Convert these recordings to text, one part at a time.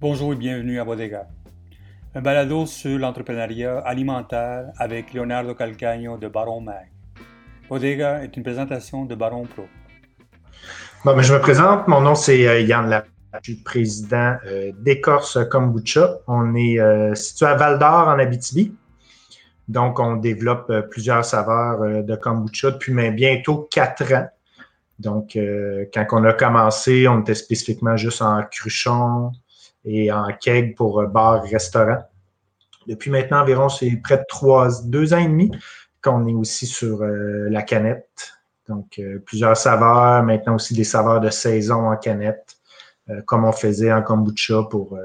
Bonjour et bienvenue à Bodega, un balado sur l'entrepreneuriat alimentaire avec Leonardo Calcagno de Baron Mag. Bodega est une présentation de Baron Pro. Bon, ben, je me présente, mon nom c'est euh, Yann Lap. Je suis président euh, d'Écorce Kombucha. On est euh, situé à Val d'Or en Abitibi. Donc, on développe plusieurs saveurs de kombucha depuis mais bientôt quatre ans. Donc, quand on a commencé, on était spécifiquement juste en cruchon et en keg pour bar-restaurant. Depuis maintenant environ, c'est près de trois, deux ans et demi qu'on est aussi sur la canette. Donc, plusieurs saveurs, maintenant aussi des saveurs de saison en canette. Euh, comme on faisait en kombucha pour euh,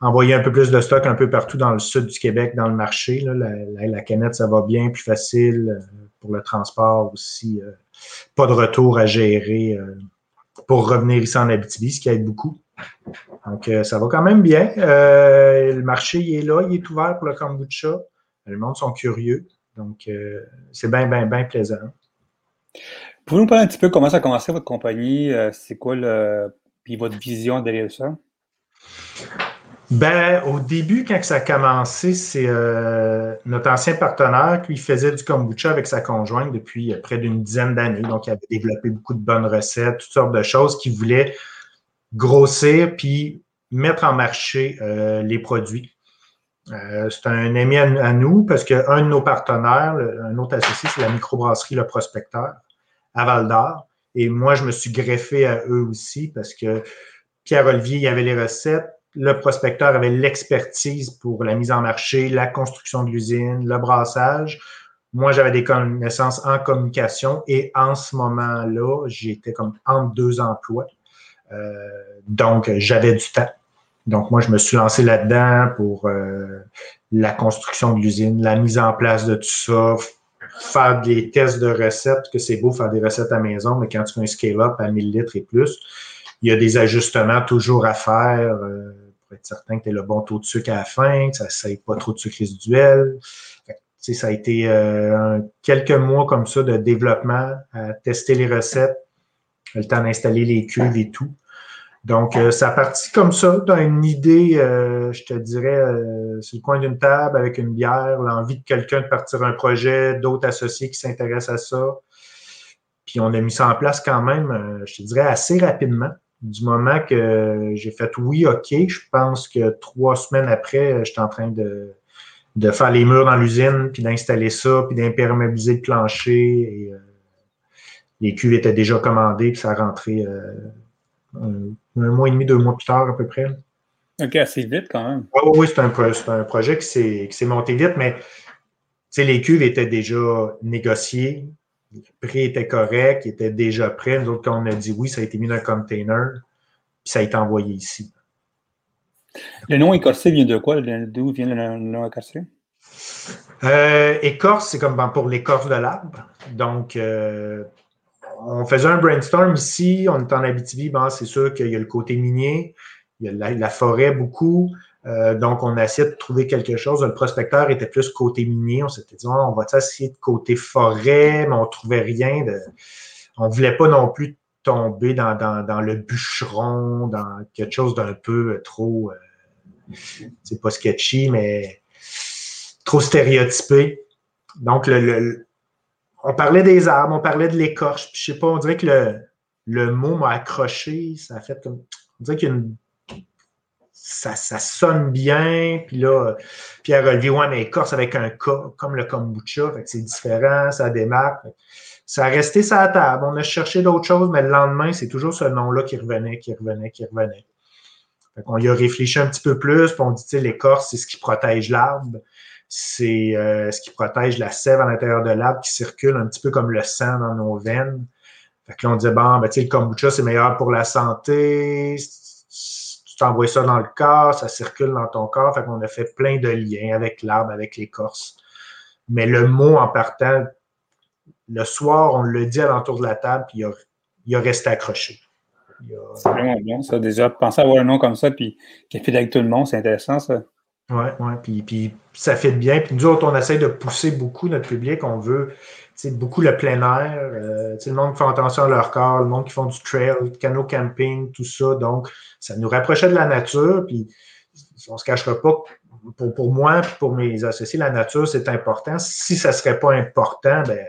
envoyer un peu plus de stock un peu partout dans le sud du Québec, dans le marché. La, canette, ça va bien, plus facile euh, pour le transport aussi. pas de retour à gérer pour revenir ici en Abitibi, ce qui aide beaucoup. Donc, ça va quand même bien. le marché, il est là, il est ouvert pour le kombucha. Le monde sont curieux. Donc, c'est bien, bien, bien plaisant. Pouvez-vous nous parler un petit peu comment ça a commencé votre compagnie? c'est quoi le puis votre vision derrière ça? Ben, au début, quand ça a commencé, c'est euh, notre ancien partenaire qui faisait du kombucha avec sa conjointe depuis euh, près d'une dizaine d'années. Donc, il avait développé beaucoup de bonnes recettes, toutes sortes de choses qu'il voulait grossir puis mettre en marché euh, les produits. c'est un ami à, nous parce qu'un de nos partenaires, un autre associé, c'est la microbrasserie Le Prospecteur à Val d'Or. Et moi, je me suis greffé à eux aussi parce que Pierre-Olivier, il avait les recettes. Le prospecteur avait l'expertise pour la mise en marché, la construction de l'usine, le brassage. Moi, j'avais des connaissances en communication et en ce moment-là, j'étais comme entre deux emplois. Euh, donc, j'avais du temps. Donc, moi, je me suis lancé là-dedans pour euh, la construction de l'usine, la mise en place de tout ça, faire des tests de recettes, que c'est beau faire des recettes à maison, mais quand tu fais un scale-up à 1000 litres et plus, il y a des ajustements toujours à faire euh, pour être certain que tu as le bon taux de sucre à la fin, que ça ne pas trop de sucre résiduel. ça a été quelques mois comme ça de développement à tester les recettes, le temps d'installer les cuves et tout. Donc, euh, ça a parti comme ça, as une idée, euh, je te dirais, euh, le coin d'une table avec une bière, l'envie de quelqu'un de partir un projet, d'autres associés qui s'intéressent à ça. Puis on a mis ça en place quand même, je te dirais, assez rapidement. Du moment que j'ai fait oui, OK, je pense que trois semaines après, j'étais en train de, de faire les murs dans l'usine, puis d'installer ça, puis d'imperméabiliser le plancher. Et, les cuves étaient déjà commandées, puis ça a rentré un, mois et demi, deux mois plus tard à peu près. OK, assez vite quand même. oui, c'est un, un, projet qui s'est monté vite, mais les cuves étaient déjà négociées, le prix était correct, il était déjà prêt. Nous autres, quand on a dit oui, ça a été mis dans un container, puis ça a été envoyé ici. Le nom écorcé vient de quoi? D'où vient le nom écorcé? Euh, écorce, c'est comme pour l'écorce de l'arbre. Donc, euh, on faisait un brainstorm ici, on est en Abitibi, c'est sûr qu'il y a le côté minier, il y a la, forêt beaucoup, euh, donc on a de trouver quelque chose. Le prospecteur était plus côté minier, on s'était dit, on va essayer de côté forêt, mais on ne trouvait rien. On ne voulait pas non plus tomber dans, le bûcheron, dans quelque chose d'un peu trop, euh, c'est pas sketchy, mais trop stéréotypé. Donc, le, on parlait des arbres, on parlait de l'écorche. Puis je sais pas, on dirait que le, le mot m'a accroché. Ça a fait comme. On dirait qu'il. Ça, ça, sonne bien. Puis là, Pierre Olivier, ouais, mais écorce avec un K, comme le kombucha. Fait c'est différent, ça démarque. Ça a resté sur la table. On a cherché d'autres choses, mais le lendemain, c'est toujours ce nom-là qui revenait, qui revenait, qui revenait. Fait qu'on y a réfléchi un petit peu plus, puis on dit, l'écorce, c'est ce qui protège l'arbre c'est euh, ce qui protège la sève à l'intérieur de l'arbre qui circule un petit peu comme le sang dans nos veines. Fait que là, on disait, bon, ben, le kombucha, c'est meilleur pour la santé. Tu t'envoies ça dans le corps, ça circule dans ton corps. Fait qu'on a fait plein de liens avec l'arbre, avec l'écorce. Mais le mot en partant, le soir, on le dit à l'entour de la table, puis il a, il a resté accroché. C'est vraiment bien, ça. Déjà, penser à avoir un nom comme ça, puis qui fait avec tout le monde, c'est intéressant, ça. Oui, oui. Puis, puis ça fait bien. Puis nous autres, on essaie de pousser beaucoup notre public. On veut beaucoup le plein air. Euh, le monde qui fait attention à leur corps, le monde qui font du trail, canot camping, tout ça. Donc, ça nous rapprochait de la nature. Puis on ne se cachera pas. Pour, pour moi, pour mes associés, la nature, c'est important. Si ça ne serait pas important, ben,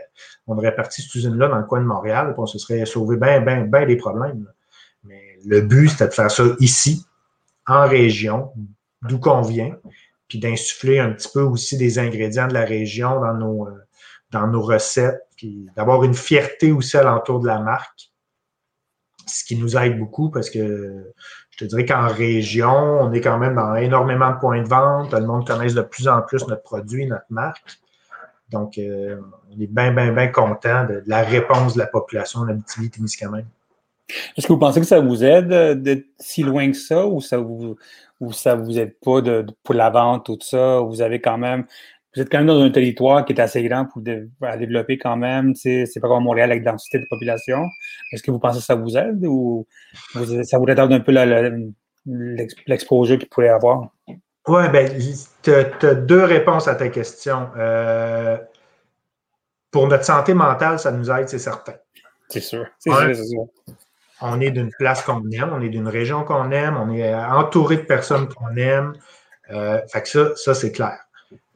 on aurait parti cette usine-là dans le coin de Montréal, puis on se serait sauvé bien, bien, bien des problèmes. Mais le but, c'était de faire ça ici, en région, d'où qu'on vient, puis d'insuffler un petit peu aussi des ingrédients de la région dans nos, euh, dans nos recettes, puis d'avoir une fierté aussi alentour de la marque, ce qui nous aide beaucoup parce que je te dirais qu'en région, on est quand même dans énormément de points de vente, le monde connaît de plus en plus notre produit, notre marque. Donc, euh, on est bien, bien, bien content de, la réponse de la population en Abitibi-Témiscamingue. Est-ce que vous pensez que ça vous aide d'être si loin que ça ou ça vous ou ça vous aide pas de, pour la vente, tout ça? Vous avez quand même vous êtes quand même dans un territoire qui est assez grand pour développer quand même. C'est pas comme Montréal avec densité de population. Est-ce que vous pensez que ça vous aide ou ça vous retarde un peu l'exposure qu'il pourrait avoir? Oui, bien, tu as, deux réponses à ta question. Euh, pour notre santé mentale, ça nous aide, c'est certain. C'est sûr. C'est sûr, sûr. On est d'une place qu'on aime, on est d'une région qu'on aime, on est entouré de personnes qu'on aime. Euh, fait que ça, ça c'est clair.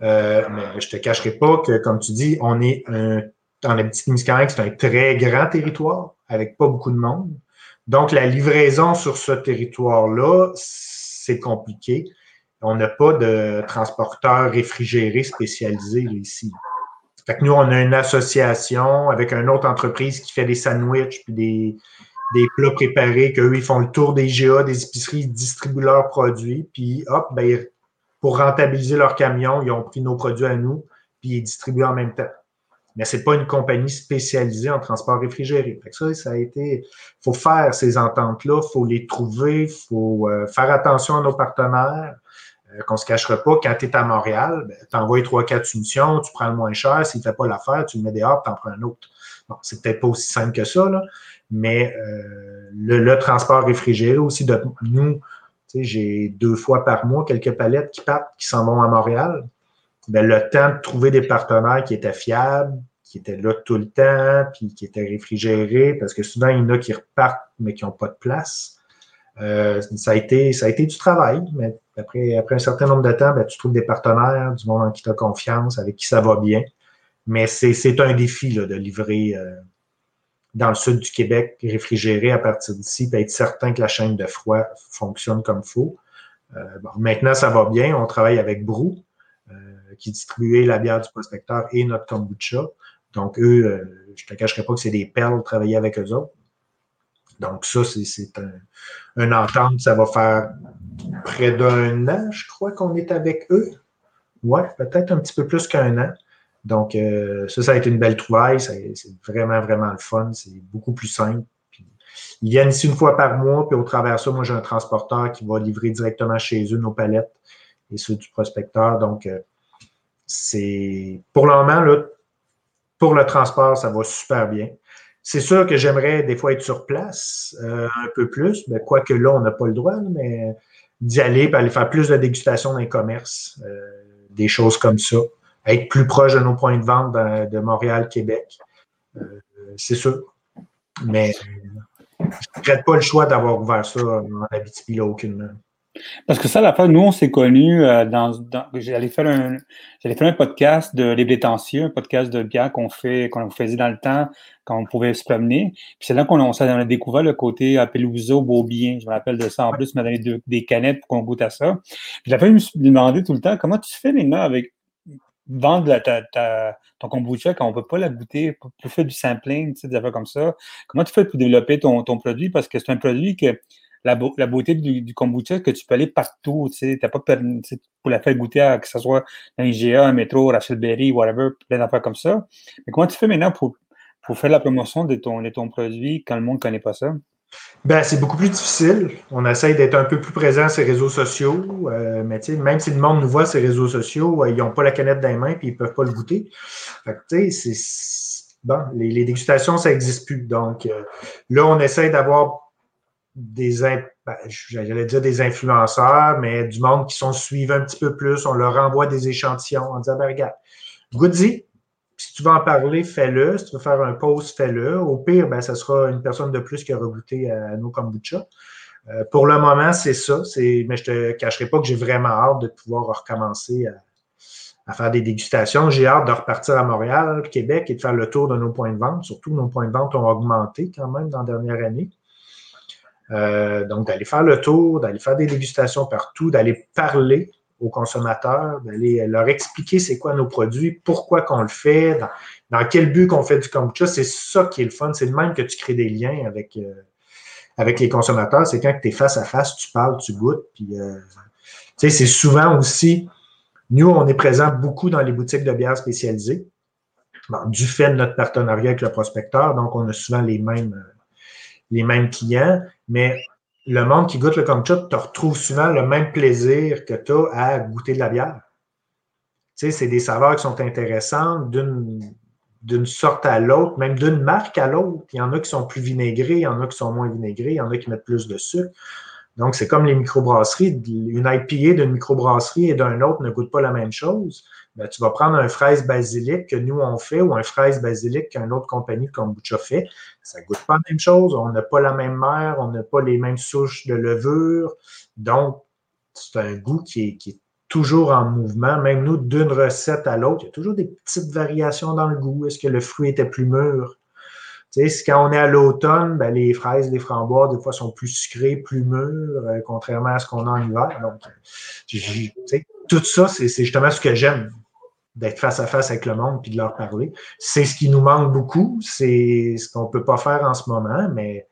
Euh, mais je te cacherai pas que, comme tu dis, on est un, dans la petite Témiscamingue, c'est un très grand territoire avec pas beaucoup de monde. Donc, la livraison sur ce territoire-là, c'est compliqué. On n'a pas de transporteur réfrigéré spécialisé ici. Fait que nous, on a une association avec une autre entreprise qui fait des sandwichs puis des, des plats préparés, qu'eux, ils font le tour des GA, des épiceries, ils distribuent leurs produits, puis hop, ben, pour rentabiliser leur camion, ils ont pris nos produits à nous, puis ils distribuent en même temps. Mais ce n'est pas une compagnie spécialisée en transport réfrigéré. ça, ça a été. Il faut faire ces ententes-là, il faut les trouver, il faut euh, faire attention à nos partenaires. Euh, qu'on ne se cachera pas, quand tu es à Montréal, ben, tu envoies trois, quatre soumissions, tu prends le moins cher, s'il ne fait pas l'affaire, tu le mets dehors, tu en prends un autre. Bon, c'est peut-être pas aussi simple que ça, là, mais euh, le, transport réfrigéré aussi, de, nous, j'ai deux fois par mois quelques palettes qui partent, qui s'en vont à Montréal. Ben, le temps de trouver des partenaires qui étaient fiables, qui étaient là tout le temps, puis qui étaient réfrigérés, parce que souvent, il y en a qui repartent, mais qui n'ont pas de place. Euh, ça, a été, ça a été du travail, mais après, après un certain nombre de temps, ben, tu trouves des partenaires, du monde en qui tu as confiance, avec qui ça va bien. Mais c'est un défi là, de livrer euh, dans le sud du Québec, réfrigéré à partir d'ici, puis être certain que la chaîne de froid fonctionne comme il faut. Euh, maintenant, ça va bien. On travaille avec Brou, euh, qui distribuait la bière du prospecteur et notre kombucha. Donc, eux, euh, je ne te cacherai pas que c'est des perles travailler avec eux autres. Donc, ça, c'est un, une entente. Ça va faire près d'un an, je crois qu'on est avec eux. Ouais, peut-être un petit peu plus qu'un an. Donc, euh, ça, ça a été une belle trouvaille. C'est vraiment, vraiment le fun. C'est beaucoup plus simple. ils viennent ici une fois par mois, puis au travers de ça, moi, j'ai un transporteur qui va livrer directement chez eux nos palettes et ceux du prospecteur. Donc, euh, c'est pour le moment, là, pour le transport, ça va super bien. C'est sûr que j'aimerais des fois être sur place euh, un peu plus, mais quoique là, on n'a pas le droit, mais d'y aller et aller faire plus de dégustation dans les commerces, des choses comme ça être plus proche de nos points de vente de, Montréal, Québec. Euh, c'est sûr. Mais je ne regrette pas le choix d'avoir ouvert ça en Abitibi, là, aucunement. Parce que ça, la fois, nous, on s'est connus euh, dans, J'allais faire un faire un podcast de Les Détentieux, un podcast de bière qu'on fait, qu'on faisait dans le temps, quand on pouvait se promener. Puis c'est là qu'on a, découvert le côté Pelouzo, Beaubien. Je me rappelle de ça. En plus, il m'a donné des canettes pour qu'on goûte à ça. Puis la je me suis demandé tout le temps comment tu fais maintenant avec vendre ton kombucha quand on ne peut pas la goûter, pour, faire du sampling, des affaires comme ça. Comment tu fais pour développer ton, produit? Parce que c'est un produit que la, beauté du, kombucha, que tu peux aller partout. Tu n'as pas pour la faire goûter à que ce soit dans IGA, un métro, Rachel Berry, whatever, plein d'affaires comme ça. Mais comment tu fais maintenant pour, pour faire la promotion de ton, de ton produit quand le monde ne connaît pas ça? Ben, c'est beaucoup plus difficile. On essaye d'être un peu plus présent sur les réseaux sociaux. Euh, mais même si le monde nous voit sur les réseaux sociaux, euh, ils n'ont pas la canette dans les mains et ils ne peuvent pas le goûter. Fait c'est. Bon, les, dégustations, ça n'existe plus. Donc, euh, là, on essaye d'avoir des, ben, j'allais dire des influenceurs, mais du monde qui sont suivis un petit peu plus. On leur envoie des échantillons en disant, ben, regarde, goody, si tu veux en parler, fais-le. Si tu veux faire un post, fais-le. Au pire, ben, ça sera une personne de plus qui aura goûté à nos kombucha. Euh, pour le moment, c'est ça. Mais je ne te cacherai pas que j'ai vraiment hâte de pouvoir recommencer à, faire des dégustations. J'ai hâte de repartir à Montréal, Québec et de faire le tour de nos points de vente. Surtout, nos points de vente ont augmenté quand même dans la dernière année. Euh, donc, d'aller faire le tour, d'aller faire des dégustations partout, d'aller parler aux consommateurs, d'aller leur expliquer c'est quoi nos produits, pourquoi qu'on le fait, dans, quel but qu'on fait du kombucha. C'est ça qui est le fun. C'est le même que tu crées des liens avec, euh, avec les consommateurs. C'est quand tu es face à face, tu parles, tu goûtes. Puis, euh, c'est souvent aussi, nous, on est présent beaucoup dans les boutiques de bières spécialisées, du fait de notre partenariat avec le prospecteur. Donc, on a souvent les mêmes, les mêmes clients. Mais le monde qui goûte le kombucha te retrouve souvent le même plaisir que tu as à goûter de la bière. Tu sais, c'est des saveurs qui sont intéressantes d'une sorte à l'autre, même d'une marque à l'autre. Il y en a qui sont plus vinaigrés, il y en a qui sont moins vinaigrés, il y en a qui mettent plus de sucre. Donc, c'est comme les microbrasseries. Une IPA d'une microbrasserie et d'un autre ne goûte pas la même chose. Ben, tu vas prendre un fraise basilic que nous on fait ou un fraise basilic qu'une autre compagnie comme Kombucha fait. Ça ne goûte pas la même chose. On n'a pas la même mer, on n'a pas les mêmes souches de levure. Donc, c'est un goût qui est, toujours en mouvement. Même nous, d'une recette à l'autre, il y a toujours des petites variations dans le goût. Est-ce que le fruit était plus mûr? Tu sais, quand on est à l'automne, ben, les fraises, les framboises, des fois, sont plus sucrées, plus mûres, euh, contrairement à ce qu'on a en hiver. Donc, tout ça, c'est justement ce que j'aime d'être face à face avec le monde puis de leur parler. C'est ce qui nous manque beaucoup, c'est ce qu'on ne peut pas faire en ce moment, mais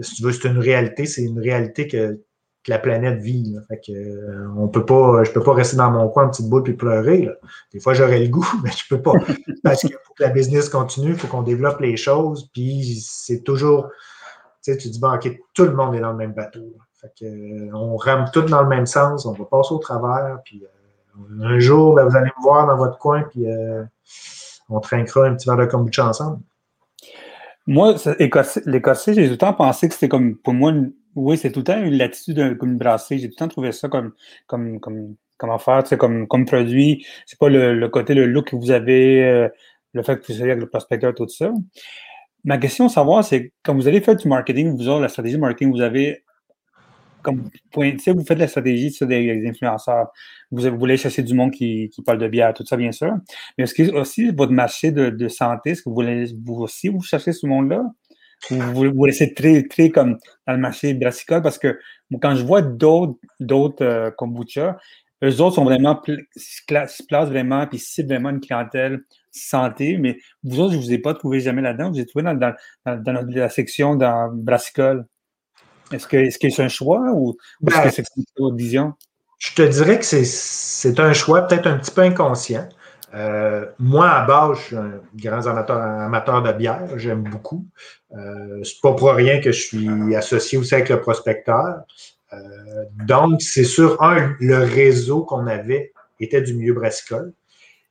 si tu veux, c'est une réalité, c'est une réalité que, la planète vit. Euh, on peut pas, je ne peux pas rester dans mon coin, une petite boule puis pleurer. Des fois, j'aurais le goût, mais je ne peux pas. Parce que pour que la business continue, il faut qu'on développe les choses. Puis c'est toujours, tu dis, bon, OK, tout le monde est dans le même bateau. Fait euh, on rame tout dans le même sens, on va passer au travers, puis euh, un jour, ben, vous allez me voir dans votre coin, puis euh, on trinquera un petit verre de kombucha ensemble. Moi, l'écossais, j'ai tout le temps pensé que c'était comme, pour moi, oui, c'est tout le temps une latitude comme une brasserie. J'ai tout le temps trouvé ça comme, comme, comme comment faire, comme, comme produit. C'est pas le, côté, le look que vous avez, euh, le fait que vous soyez avec le prospecteur, tout ça. Ma question à savoir, c'est quand vous allez faire du marketing, vous avez la stratégie marketing, vous avez comme vous faites la stratégie sur des, influenceurs, vous, voulez chercher du monde qui, parle de bière, tout ça, bien sûr. Mais est-ce que aussi votre marché de, santé, est-ce que vous voulez aussi vous cherchez ce monde-là? Ou vous, vous laissez très, très comme dans le marché brassicole? Parce que quand je vois d'autres, d'autres euh, kombucha, eux autres sont vraiment, se placent vraiment, puis ciblent vraiment une clientèle santé, mais vous autres, je ne vous ai pas trouvé jamais là-dedans. Vous êtes trouvé dans, dans, la section dans brassicole. Est-ce que c'est -ce un choix ou, est-ce que ben, c'est une vision? Je te dirais que c'est un choix peut-être un petit peu inconscient. Euh, moi, à base, je suis un grand amateur, de bière. J'aime beaucoup. Euh, c'est pas pour rien que je suis associé aussi avec le prospecteur. Euh, donc, c'est sûr, un, le réseau qu'on avait était du milieu brassicole.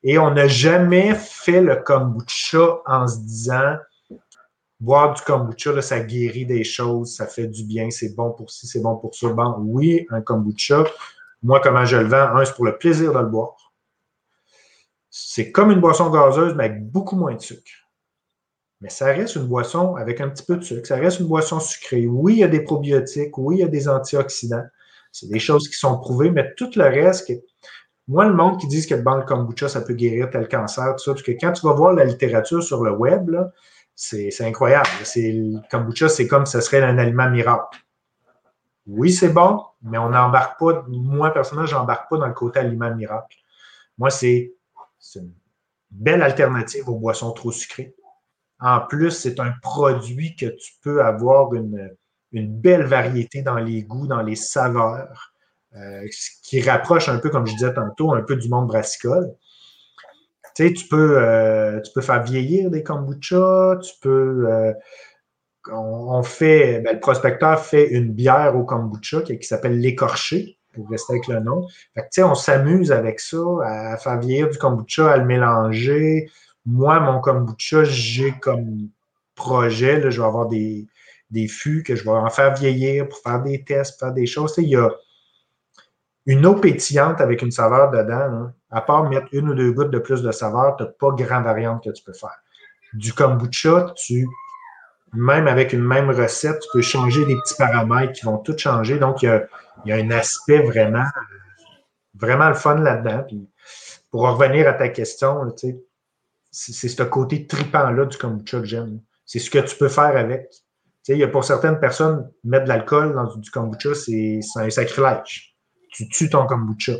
Et on n'a jamais fait le kombucha en se disant boire du kombucha, ça guérit des choses, ça fait du bien, c'est bon pour ci, c'est bon pour ça. Bon, oui, un kombucha, moi, comment je le vends? Un, c'est pour le plaisir de le boire. C'est comme une boisson gazeuse, mais avec beaucoup moins de sucre. Mais ça reste une boisson avec un petit peu de sucre. Ça reste une boisson sucrée. Oui, il y a des probiotiques. Oui, il y a des antioxydants. C'est des choses qui sont prouvées, mais tout le reste, moi, le monde qui dit que le kombucha, ça peut guérir tel cancer, tout ça, parce que quand tu vas voir la littérature sur le web, là, c'est incroyable. Le kombucha, c'est comme ce serait un aliment miracle. Oui, c'est bon, mais on n'embarque pas, moi personnellement, je n'embarque pas dans le côté aliment miracle. Moi, c'est une belle alternative aux boissons trop sucrées. En plus, c'est un produit que tu peux avoir une, belle variété dans les goûts, dans les saveurs, euh, ce qui rapproche un peu, comme je disais tantôt, un peu du monde brassicole. Euh, tu peux faire vieillir des kombucha, tu peux. Euh, on, fait, ben, le prospecteur fait une bière au kombucha qui, s'appelle l'écorché, pour rester avec le nom. Tu sais, on s'amuse avec ça, à faire vieillir du kombucha, à le mélanger. Moi, mon kombucha, j'ai comme projet, là, je vais avoir des, fûts que je vais en faire vieillir pour faire des tests, faire des choses. Une eau pétillante avec une saveur dedans. À part mettre une ou deux gouttes de plus de saveur, tu n'as pas grand variante que tu peux faire. Du kombucha, tu, même avec une même recette, tu peux changer des petits paramètres qui vont tout changer. Donc, il y a, un aspect vraiment, vraiment le fun là-dedans. Pour revenir à ta question, c'est ce côté tripant-là du kombucha que j'aime. C'est ce que tu peux faire avec. Il y pour certaines personnes, mettre de l'alcool dans du kombucha, c'est un sacrilège. Tu tues ton kombucha.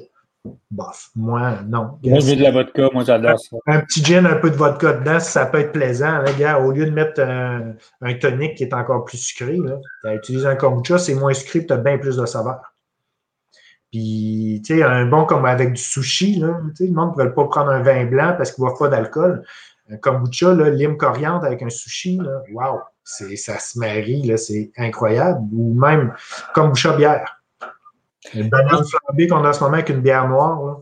Bof, moi, non. Moi, veux de la vodka, moi, j'adore ça. Un petit gin, un peu de vodka dedans, ça peut être plaisant. Là, au lieu de mettre un, tonic qui est encore plus sucré, tu as utilisé un kombucha, c'est moins sucré, tu as bien plus de saveur. Puis, tu sais, un bon comme avec du sushi, là, le monde ne veut pas prendre un vin blanc parce qu'il ne boit pas d'alcool. Un kombucha, là, lime coriandre avec un sushi, là, wow, ça se marie, c'est incroyable. Ou même kombucha bière. Une banane flambée qu'on a en ce moment avec une bière noire,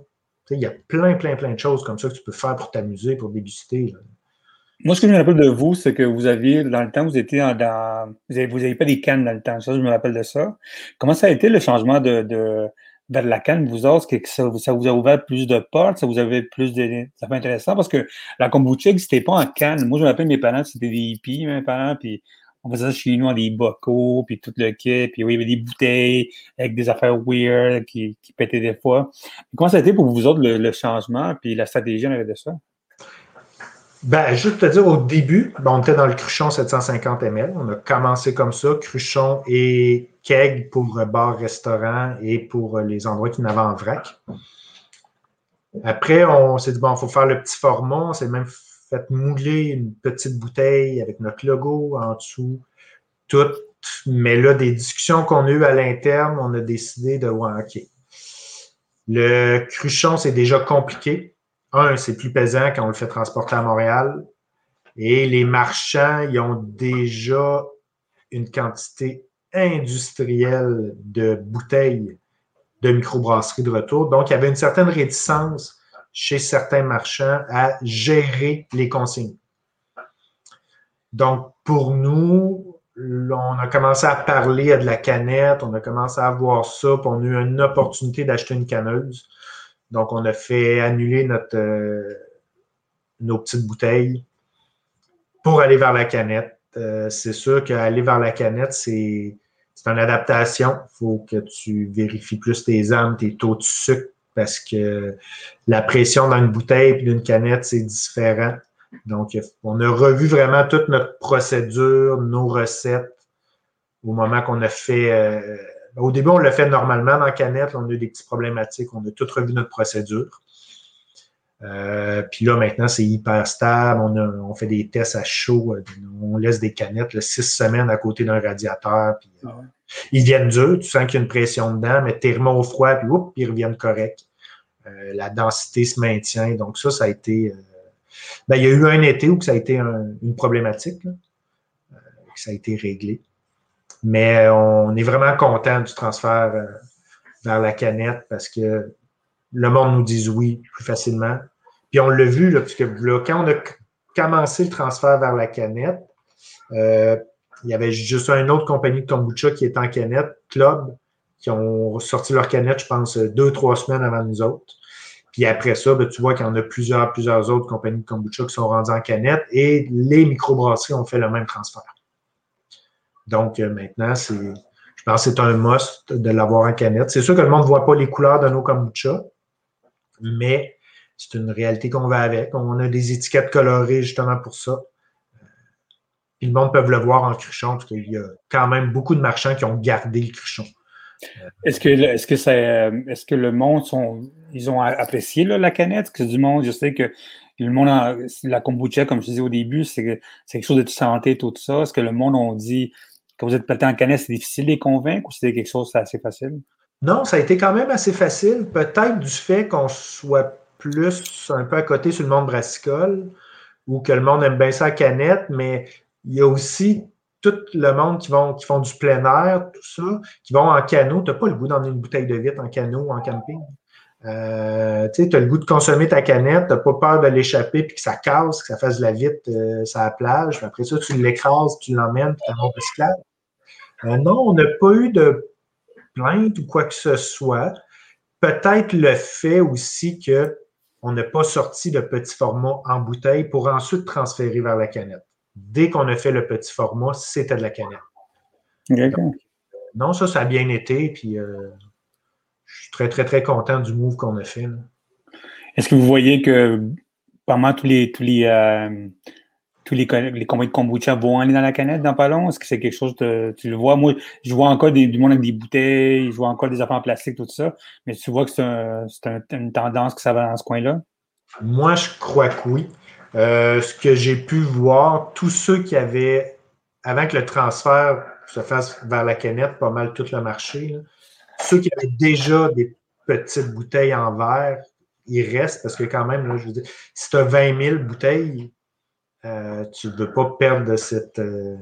il y a plein, plein, plein de choses comme ça que tu peux faire pour t'amuser, pour déguster. Moi, ce que je me rappelle de vous, c'est que vous aviez, dans le temps, vous étiez dans. Vous n'aviez pas des cannes dans le temps. Ça, je me rappelle de ça. Comment ça a été le changement de vers la canne, vous autres, que ça, ça, vous a ouvert plus de portes, ça vous avait plus de. Ça fait intéressant parce que la kombucha n'existait pas en canne. Moi, je me rappelle mes parents, c'était des hippies, mes parents, puis on faisait ça chez nous des bocaux, puis tout le kit, puis oui, il y avait des bouteilles avec des affaires weird qui, qui pétaient des fois. comment ça a été pour vous autres le, le changement, puis la stratégie en avait de ça? Ben, juste te dire, au début, ben, on était dans le Cruchon 750 ml. On a commencé comme ça, Cruchon et keg pour bar, restaurant et pour les endroits qui n'avaient en vrac. Après, on s'est dit, bon, il faut faire le petit format. On s'est même fait mouler une petite bouteille avec notre logo en dessous, tout. Mais là, des discussions qu'on a eues à l'interne, on a décidé de, OK. Le Cruchon, c'est déjà compliqué un, c'est plus pesant quand on le fait transporter à Montréal. Et les marchands, ils ont déjà une quantité industrielle de bouteilles de microbrasserie de retour. Donc, il y avait une certaine réticence chez certains marchands à gérer les consignes. Donc, pour nous, on a commencé à parler à de la canette, on a commencé à voir ça, puis on a eu une opportunité d'acheter une canneuse. Donc, on a fait annuler euh, nos petites bouteilles pour aller vers la canette. Euh, c'est sûr qu'aller vers la canette, c'est une adaptation. Il faut que tu vérifies plus tes armes, tes taux de sucre, parce que la pression dans une bouteille et d'une canette, c'est différent. Donc, on a revu vraiment toute notre procédure, nos recettes au moment qu'on a fait euh, au début, on l'a fait normalement dans Canette. On a eu des petites problématiques. On a tout revu notre procédure. Euh, puis là, maintenant, c'est hyper stable. On, fait des tests à chaud. On laisse des canettes six semaines à côté d'un radiateur. Euh, ah ils viennent durs. Tu sens qu'il y a une pression dedans, mais tu au froid, puis ils reviennent corrects. Euh, la densité se maintient. Donc, ça, ça a été. Ben, il y a eu un été où ça a été une problématique. ça a été réglé. Mais on est vraiment content du transfert euh, vers la canette parce que le monde nous dit oui plus facilement. Puis on l'a vu, là, puisque quand on a commencé le transfert vers la canette, euh, il y avait juste une autre compagnie de kombucha qui est en canette, Club, qui ont sorti leur canette, je pense, deux, trois semaines avant nous autres. Puis après ça, ben, tu vois qu'il y en a plusieurs, plusieurs autres compagnies de kombucha qui sont rendues en canette et les microbrasseries ont fait le même transfert. Donc, euh, maintenant, je pense que c'est un must de l'avoir en canette. C'est sûr que le monde ne voit pas les couleurs de nos kombucha, mais c'est une réalité qu'on va avec. On a des étiquettes colorées justement pour ça. Puis le monde peut le voir en cruchon, parce qu'il y a quand même beaucoup de marchands qui ont gardé le cruchon. Est-ce que, est-ce que, est-ce que le monde, sont, ils ont apprécié la canette? Est-ce que du monde, je sais que le monde, la kombucha, comme je disais au début, c'est, quelque chose de santé, tout ça. Est-ce que le monde a dit quand vous êtes planté en canette, c'est difficile de les convaincre ou c'était quelque chose d'assez facile? Non, ça a été quand même assez facile. Peut-être du fait qu'on soit plus un peu à côté sur le monde brassicole ou que le monde aime bien ça canette, mais il y a aussi tout le monde qui, vont, qui font du plein air, tout ça, qui vont en canot. Tu n'as pas le goût d'emmener une bouteille de vitre en canot ou en camping. Euh, tu as le goût de consommer ta canette, tu n'as pas peur de l'échapper puis que ça casse, que ça fasse de la vitre euh, sur la plage. Après ça, tu l'écrases, tu l'emmènes, puis tu as recyclage. Euh, non, on n'a pas eu de plainte ou quoi que ce soit. Peut-être le fait aussi qu'on n'a pas sorti de petit format en bouteille pour ensuite transférer vers la canette. Dès qu'on a fait le petit format, c'était de la canette. non, ça, ça a bien été. Puis euh, je suis très, très, très content du move qu'on a fait. Est-ce que vous voyez que pendant tous les, tous les, euh, tous les, les compagnies de kombucha vont aller dans la canette dans pas long? Est-ce que c'est quelque chose de. Tu le vois? Moi, je vois encore des, du monde avec des bouteilles, je vois encore des affaires en plastique, tout ça. Mais tu vois que c'est un, une tendance que ça va dans ce coin-là? Moi, je crois que oui. Euh, ce que j'ai pu voir, tous ceux qui avaient, avant que le transfert se fasse vers la canette, pas mal tout le marché, ceux qui avaient déjà des petites bouteilles en verre, ils restent parce que quand même, là, je veux dire, si tu as 20 000 bouteilles, euh, tu ne veux pas perdre cette, euh,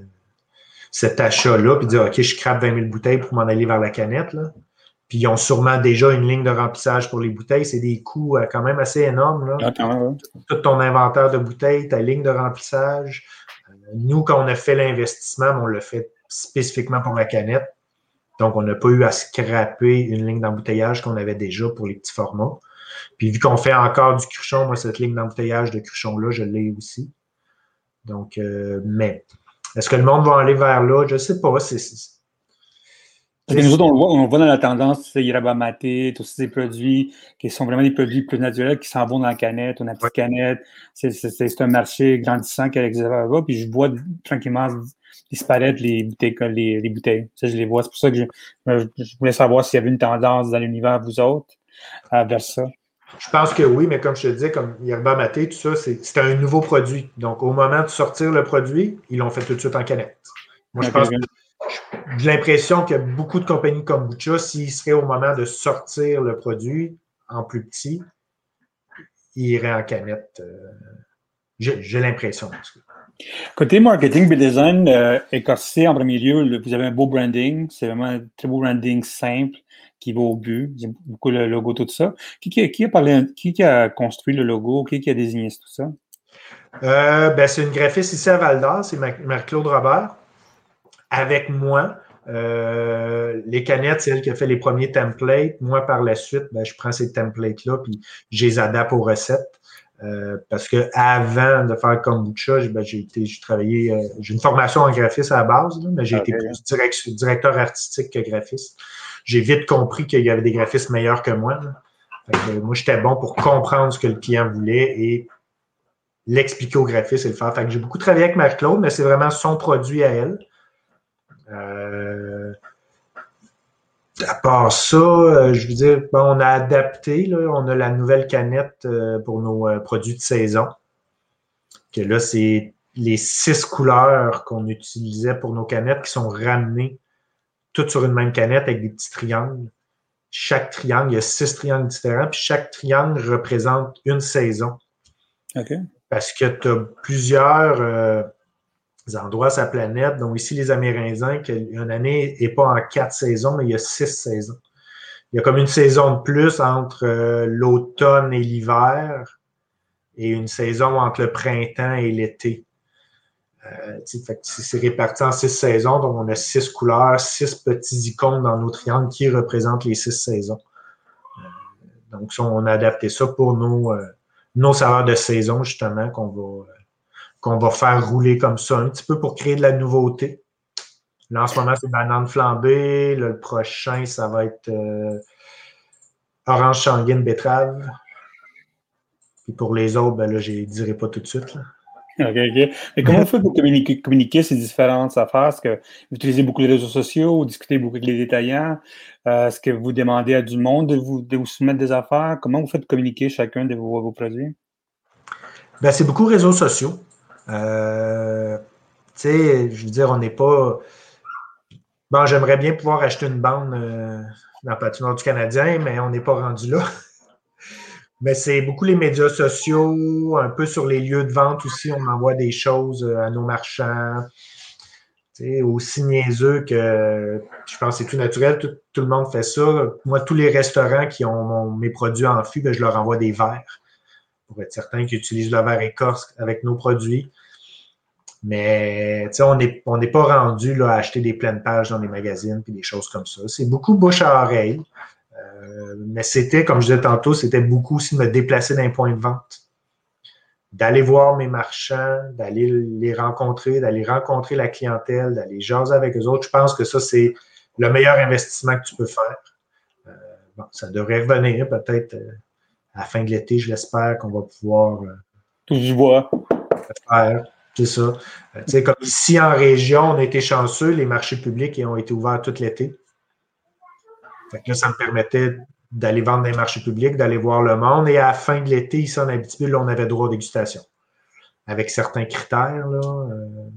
cet achat-là puis dire OK, je crape 20 000 bouteilles pour m'en aller vers la canette. Là. Puis ils ont sûrement déjà une ligne de remplissage pour les bouteilles. C'est des coûts euh, quand même assez énormes. Là. Ah, Tout ton inventaire de bouteilles, ta ligne de remplissage. nous, quand on a fait l'investissement, on l'a fait spécifiquement pour la canette. Donc, on n'a pas eu à scraper une ligne d'embouteillage qu'on avait déjà pour les petits formats. Puis, vu qu'on fait encore du cruchon, moi, cette ligne d'embouteillage de cruchon-là, je l'ai aussi. Donc, euh, mais est-ce que le monde va aller vers là? Je ne sais pas. C'est, nous autres, on voit, dans la tendance, c'est Yerba Mate, tous ces produits qui sont vraiment des produits plus naturels qui s'en vont dans la canette, dans la petite canette. C'est, un marché grandissant qui existe là-bas. Puis je vois tranquillement disparaître les bouteilles. Les, les bouteilles. Ça, je les vois. C'est pour ça que je, je voulais savoir s'il y avait une tendance dans l'univers, vous autres, vers ça. Je pense que oui, mais comme je te disais, comme Yerba Maté, tout ça, c'est un nouveau produit. Donc, au moment de sortir le produit, ils l'ont fait tout de suite en canette. Moi, je pense que j'ai l'impression que beaucoup de compagnies comme Bucha, s'ils seraient au moment de sortir le produit en plus petit, ils iraient en canette. Euh, j'ai l'impression. Côté marketing et design, euh, écossais, en premier lieu, vous avez un beau branding. C'est vraiment un très beau branding simple qui va au but. J'aime beaucoup le logo, tout ça. Qui, a, parlé, qui, a construit le logo? Qui, a désigné tout ça? Euh, ben, c'est une graphiste ici à Val d'Or, c'est Marc-Claude Robert. Avec moi, euh, les canettes, c'est elle qui a fait les premiers templates. Moi, par la suite, ben, je prends ces templates-là puis je les adapte aux recettes. Euh, parce que avant de faire kombucha, ben, j'ai été, j'ai travaillé, j'ai une formation en graphisme à la base, mais j'ai été plus directeur artistique que graphiste j'ai vite compris qu'il y avait des graphistes meilleurs que moi. moi, j'étais bon pour comprendre ce que le client voulait et l'expliquer au graphiste et le faire. Fait j'ai beaucoup travaillé avec Marc-Claude, mais c'est vraiment son produit à elle. Euh, à part ça, euh, je veux dire, on a adapté, on a la nouvelle canette euh, pour nos produits de saison. Que là, c'est les six couleurs qu'on utilisait pour nos canettes qui sont ramenées toutes sur une même canette avec des petits triangles. Chaque triangle, il y a six triangles différents, puis chaque triangle représente une saison. Parce que tu as plusieurs euh, endroits la planète, dont ici les Amérindiens, qu'une année n'est pas en quatre saisons, mais il y a six saisons. Il y a comme une saison de plus entre euh, l'automne et l'hiver et une saison entre le printemps et l'été. Euh, c'est réparti en six saisons, donc on a six couleurs, six petits icônes dans nos triangles qui représentent les six saisons. Euh, donc, on a adapté ça pour nos, euh, nos saveurs de saison, justement, qu'on va, qu'on va faire rouler comme ça, un petit peu pour créer de la nouveauté. Là, en ce moment, c'est banane flambée. le prochain, ça va être orange sanguine betterave. Puis pour les autres, ben là, je ne dirai pas tout de suite. Là. OK, OK. Mais comment vous faites pour communiquer, communiquer, ces différentes affaires? Est-ce que vous utilisez beaucoup les réseaux sociaux, vous discutez beaucoup avec les détaillants? Euh, est-ce que vous demandez à du monde de vous, de vous soumettre des affaires? Comment vous faites communiquer chacun de vos, produits? Ben, c'est beaucoup réseaux sociaux. Euh, tu sais, je veux dire, on n'est pas. Bon, j'aimerais bien pouvoir acheter une bande euh, dans le patinoire du Canadien, mais on n'est pas rendu là. Mais c'est beaucoup les médias sociaux, un peu sur les lieux de vente aussi, on envoie des choses euh, à nos marchands. aussi niaiseux que je pense que c'est tout naturel, tout, le monde fait ça. Moi, tous les restaurants qui ont mes produits en fût, ben, je leur envoie des verres pour être certain qu'ils utilisent le verre écorce avec nos produits. Mais on n'est on pas rendu là, à acheter des pleines pages dans des magazines puis des choses comme ça. C'est beaucoup bouche à oreille. Euh, mais c'était, comme je disais tantôt, c'était beaucoup aussi de me déplacer d'un point de vente. D'aller voir mes marchands, d'aller les rencontrer, d'aller rencontrer la clientèle, d'aller jaser avec eux autres. Je pense que ça, c'est le meilleur investissement que tu peux faire. Euh, bon, ça devrait revenir peut-être euh, à la fin de l'été, je l'espère qu'on va pouvoir. Tout du bois. Faire. C'est ça. sais, comme ici en région, on a été chanceux, les marchés publics ont été ouverts tout l'été. Ça me permettait d'aller vendre dans les marchés publics, d'aller voir le monde. Et à la fin de l'été, ici en Abitibi, là, on avait droit à dégustation. Avec certains critères. Euh.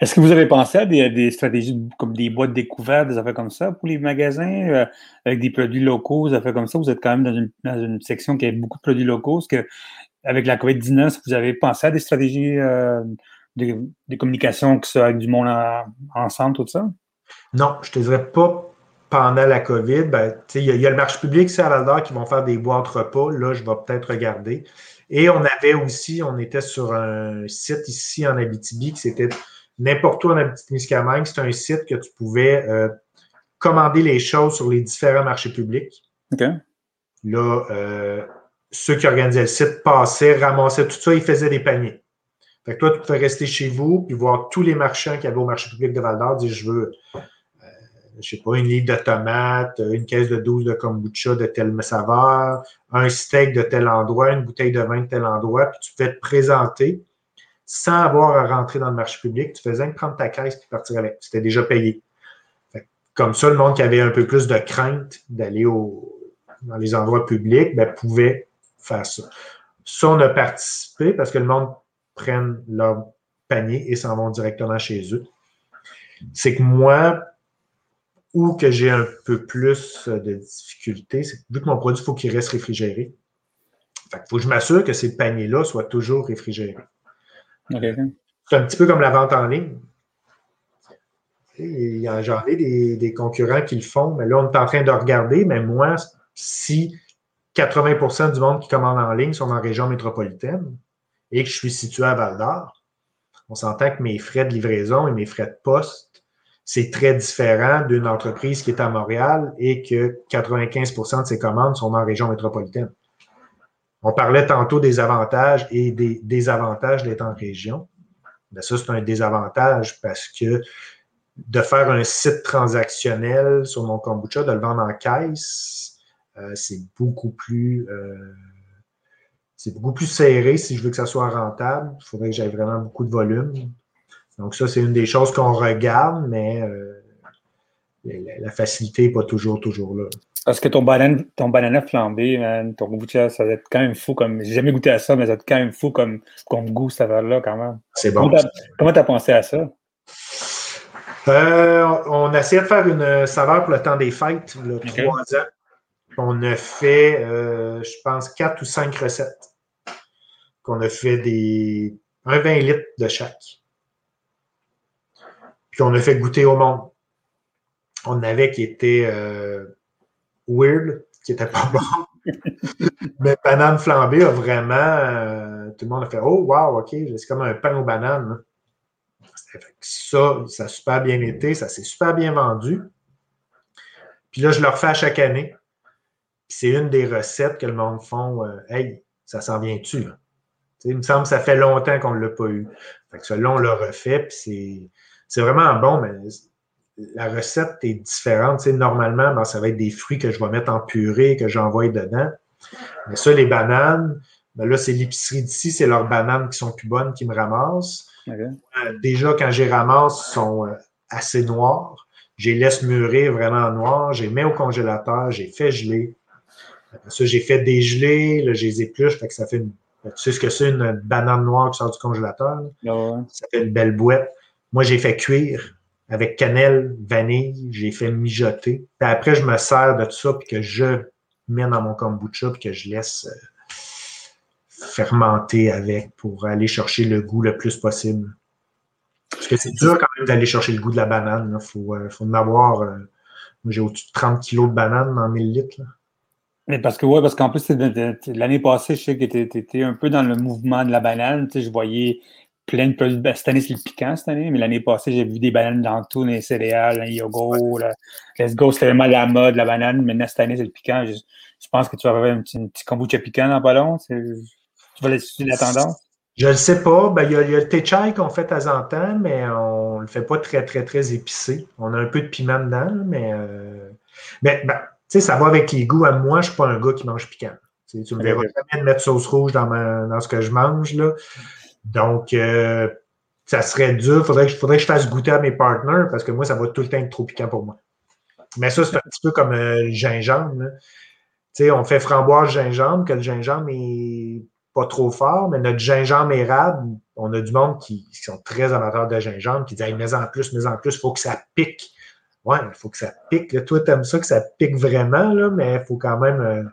Est-ce que vous avez pensé à des, stratégies comme des boîtes découvertes, des affaires comme ça pour les magasins, euh, avec des produits locaux, des affaires comme ça? Vous êtes quand même dans une, section qui a beaucoup de produits locaux. Est-ce que, avec la COVID-19, vous avez pensé à des stratégies euh, de, communication avec du monde ensemble, tout ça? Non, je ne te dirais pas pendant la COVID, ben, il y, a le marché public, c'est à Val qui vont faire des boîtes repas. Là, je vais peut-être regarder. Et on avait aussi, on était sur un site ici en Abitibi, qui c'était n'importe où en Abitibi-Témiscamingue. C'était un site que tu pouvais euh, commander les choses sur les différents marchés publics. Là, euh, ceux qui organisaient le site passaient, ramassaient tout ça, ils faisaient des paniers. Fait que toi, tu pouvais rester chez vous puis voir tous les marchands qui avaient au marché public de Val d'Or dire je veux je sais pas, une livre de tomates, une caisse de 12 de kombucha de telle saveur, un steak de tel endroit, une bouteille de vin de tel endroit, puis tu pouvais te présenter sans avoir à rentrer dans le marché public. Tu faisais que prendre ta caisse et partir avec. C'était déjà payé. comme ça, le monde qui avait un peu plus de crainte d'aller dans les endroits publics ben, pouvait faire ça. Ça, on a participé parce que le monde prenne leur panier et s'en vont directement chez eux. C'est que moi, ou que j'ai un peu plus de difficultés, c'est vu que mon produit, il faut qu'il reste réfrigéré. il faut que je m'assure que ces paniers-là soient toujours réfrigérés. C'est un petit peu comme la vente en ligne. Il y a des, des, concurrents qui le font, mais là, on est en train de regarder. Mais moi, si 80% du monde qui commande en ligne sont en région métropolitaine et que je suis situé à Val d'Or, on s'entend que mes frais de livraison et mes frais de poste c'est très différent d'une entreprise qui est à Montréal et que 95% de ses commandes sont en région métropolitaine. On parlait tantôt des avantages et des désavantages d'être en région. Ben, ça, c'est un désavantage parce que de faire un site transactionnel sur mon kombucha, de le vendre en caisse, euh, c'est beaucoup plus euh, c'est beaucoup plus serré si je veux que ça soit rentable. Il faudrait que j'aie vraiment beaucoup de volume. Donc, ça, c'est une des choses qu'on regarde, mais euh, la, facilité n'est pas toujours, toujours là. Parce que ton banane, ton banana flambé, ton kombucha, ça va être quand même fou comme. J'ai jamais goûté à ça, mais ça va être quand même fou comme, comme goût, cette affaire-là, quand même. C'est bon. Comment tu as pensé à ça? Euh, on a essayé de faire une saveur pour le temps des fêtes, là, trois ans. On a fait, euh, je pense, quatre ou cinq recettes. Qu'on a fait des un 20 litres de chaque. Puis on a fait goûter au monde. On avait qui était euh, weird, qui était pas bon. Mais banane flambée a vraiment. Euh, tout le monde a fait Oh, wow, OK, c'est comme un pain aux bananes. Ça, ça a super bien été, ça s'est super bien vendu. Puis là, je le refais à chaque année. c'est une des recettes que le monde font. Euh, hey, ça s'en vient-tu? Il me semble que ça fait longtemps qu'on ne l'a pas eu. Fait que là, on le refait, puis c'est c'est vraiment bon, mais la recette est différente. normalement, ben, ça va être des fruits que je vais mettre en purée, que j'envoie dedans. Mais ça, les bananes, ben là, c'est l'épicerie d'ici, c'est leurs bananes qui sont plus bonnes qui me ramassent. Euh, déjà, quand j'ai ramasse, sont euh, assez noirs. Je les laisse mûrir vraiment noirs. J'ai mis au congélateur, j'ai fait geler. Après ça, j'ai fait dégeler, là, je les épluche, fait que ça fait une. Tu sais ce que c'est, une banane noire qui sort du congélateur? Ça fait une belle boîte. Moi, j'ai fait cuire avec cannelle, vanille, j'ai fait mijoter. Puis après, je me sers de tout ça, puis que je mets dans mon kombucha, puis que je laisse euh, fermenter avec pour aller chercher le goût le plus possible. Parce que c'est dur quand même d'aller chercher le goût de la banane. Il faut, euh, faut, en avoir. Euh, j'ai au-dessus de 30 kilos de banane dans 1000 litres. Mais parce que, ouais, parce qu'en plus, l'année passée, je sais que tu étais un peu dans le mouvement de la banane. Tu sais, je voyais plein de produits. Cette année, c'est le piquant cette année, mais l'année passée, j'ai vu des bananes dans tout, les céréales, les yogourts. Let's go, c'était vraiment la mode, la banane. Maintenant, cette année, c'est le piquant. Je, pense que tu vas avoir un petit, kombucha piquant dans pas long. Tu vas laisser la tendance? Je ne sais pas. Ben, il, y a, le thé chai qu'on fait de temps en temps, mais on ne le fait pas très, très, très épicé. On a un peu de piment dedans, mais, euh, mais ben, tu sais, ça va avec les goûts. Moi, je ne suis pas un gars qui mange piquant. Tu, me verras jamais de mettre sauce rouge dans, dans ce que je mange. Là. Donc, euh, ça serait dur. Faudrait, faudrait, que je fasse goûter à mes partenaires parce que moi, ça va tout le temps être trop piquant pour moi. Mais ça, c'est un petit peu comme euh, le gingembre. Tu sais, on fait framboise gingembre, que le gingembre est pas trop fort, mais notre gingembre érable, on a du monde qui, sont très amateurs de gingembre, qui disent hey, mets en plus, mets en plus, il faut que ça pique. Ouais, il faut que ça pique. Là. Toi, tu aimes ça que ça pique vraiment, là, mais il faut quand même euh,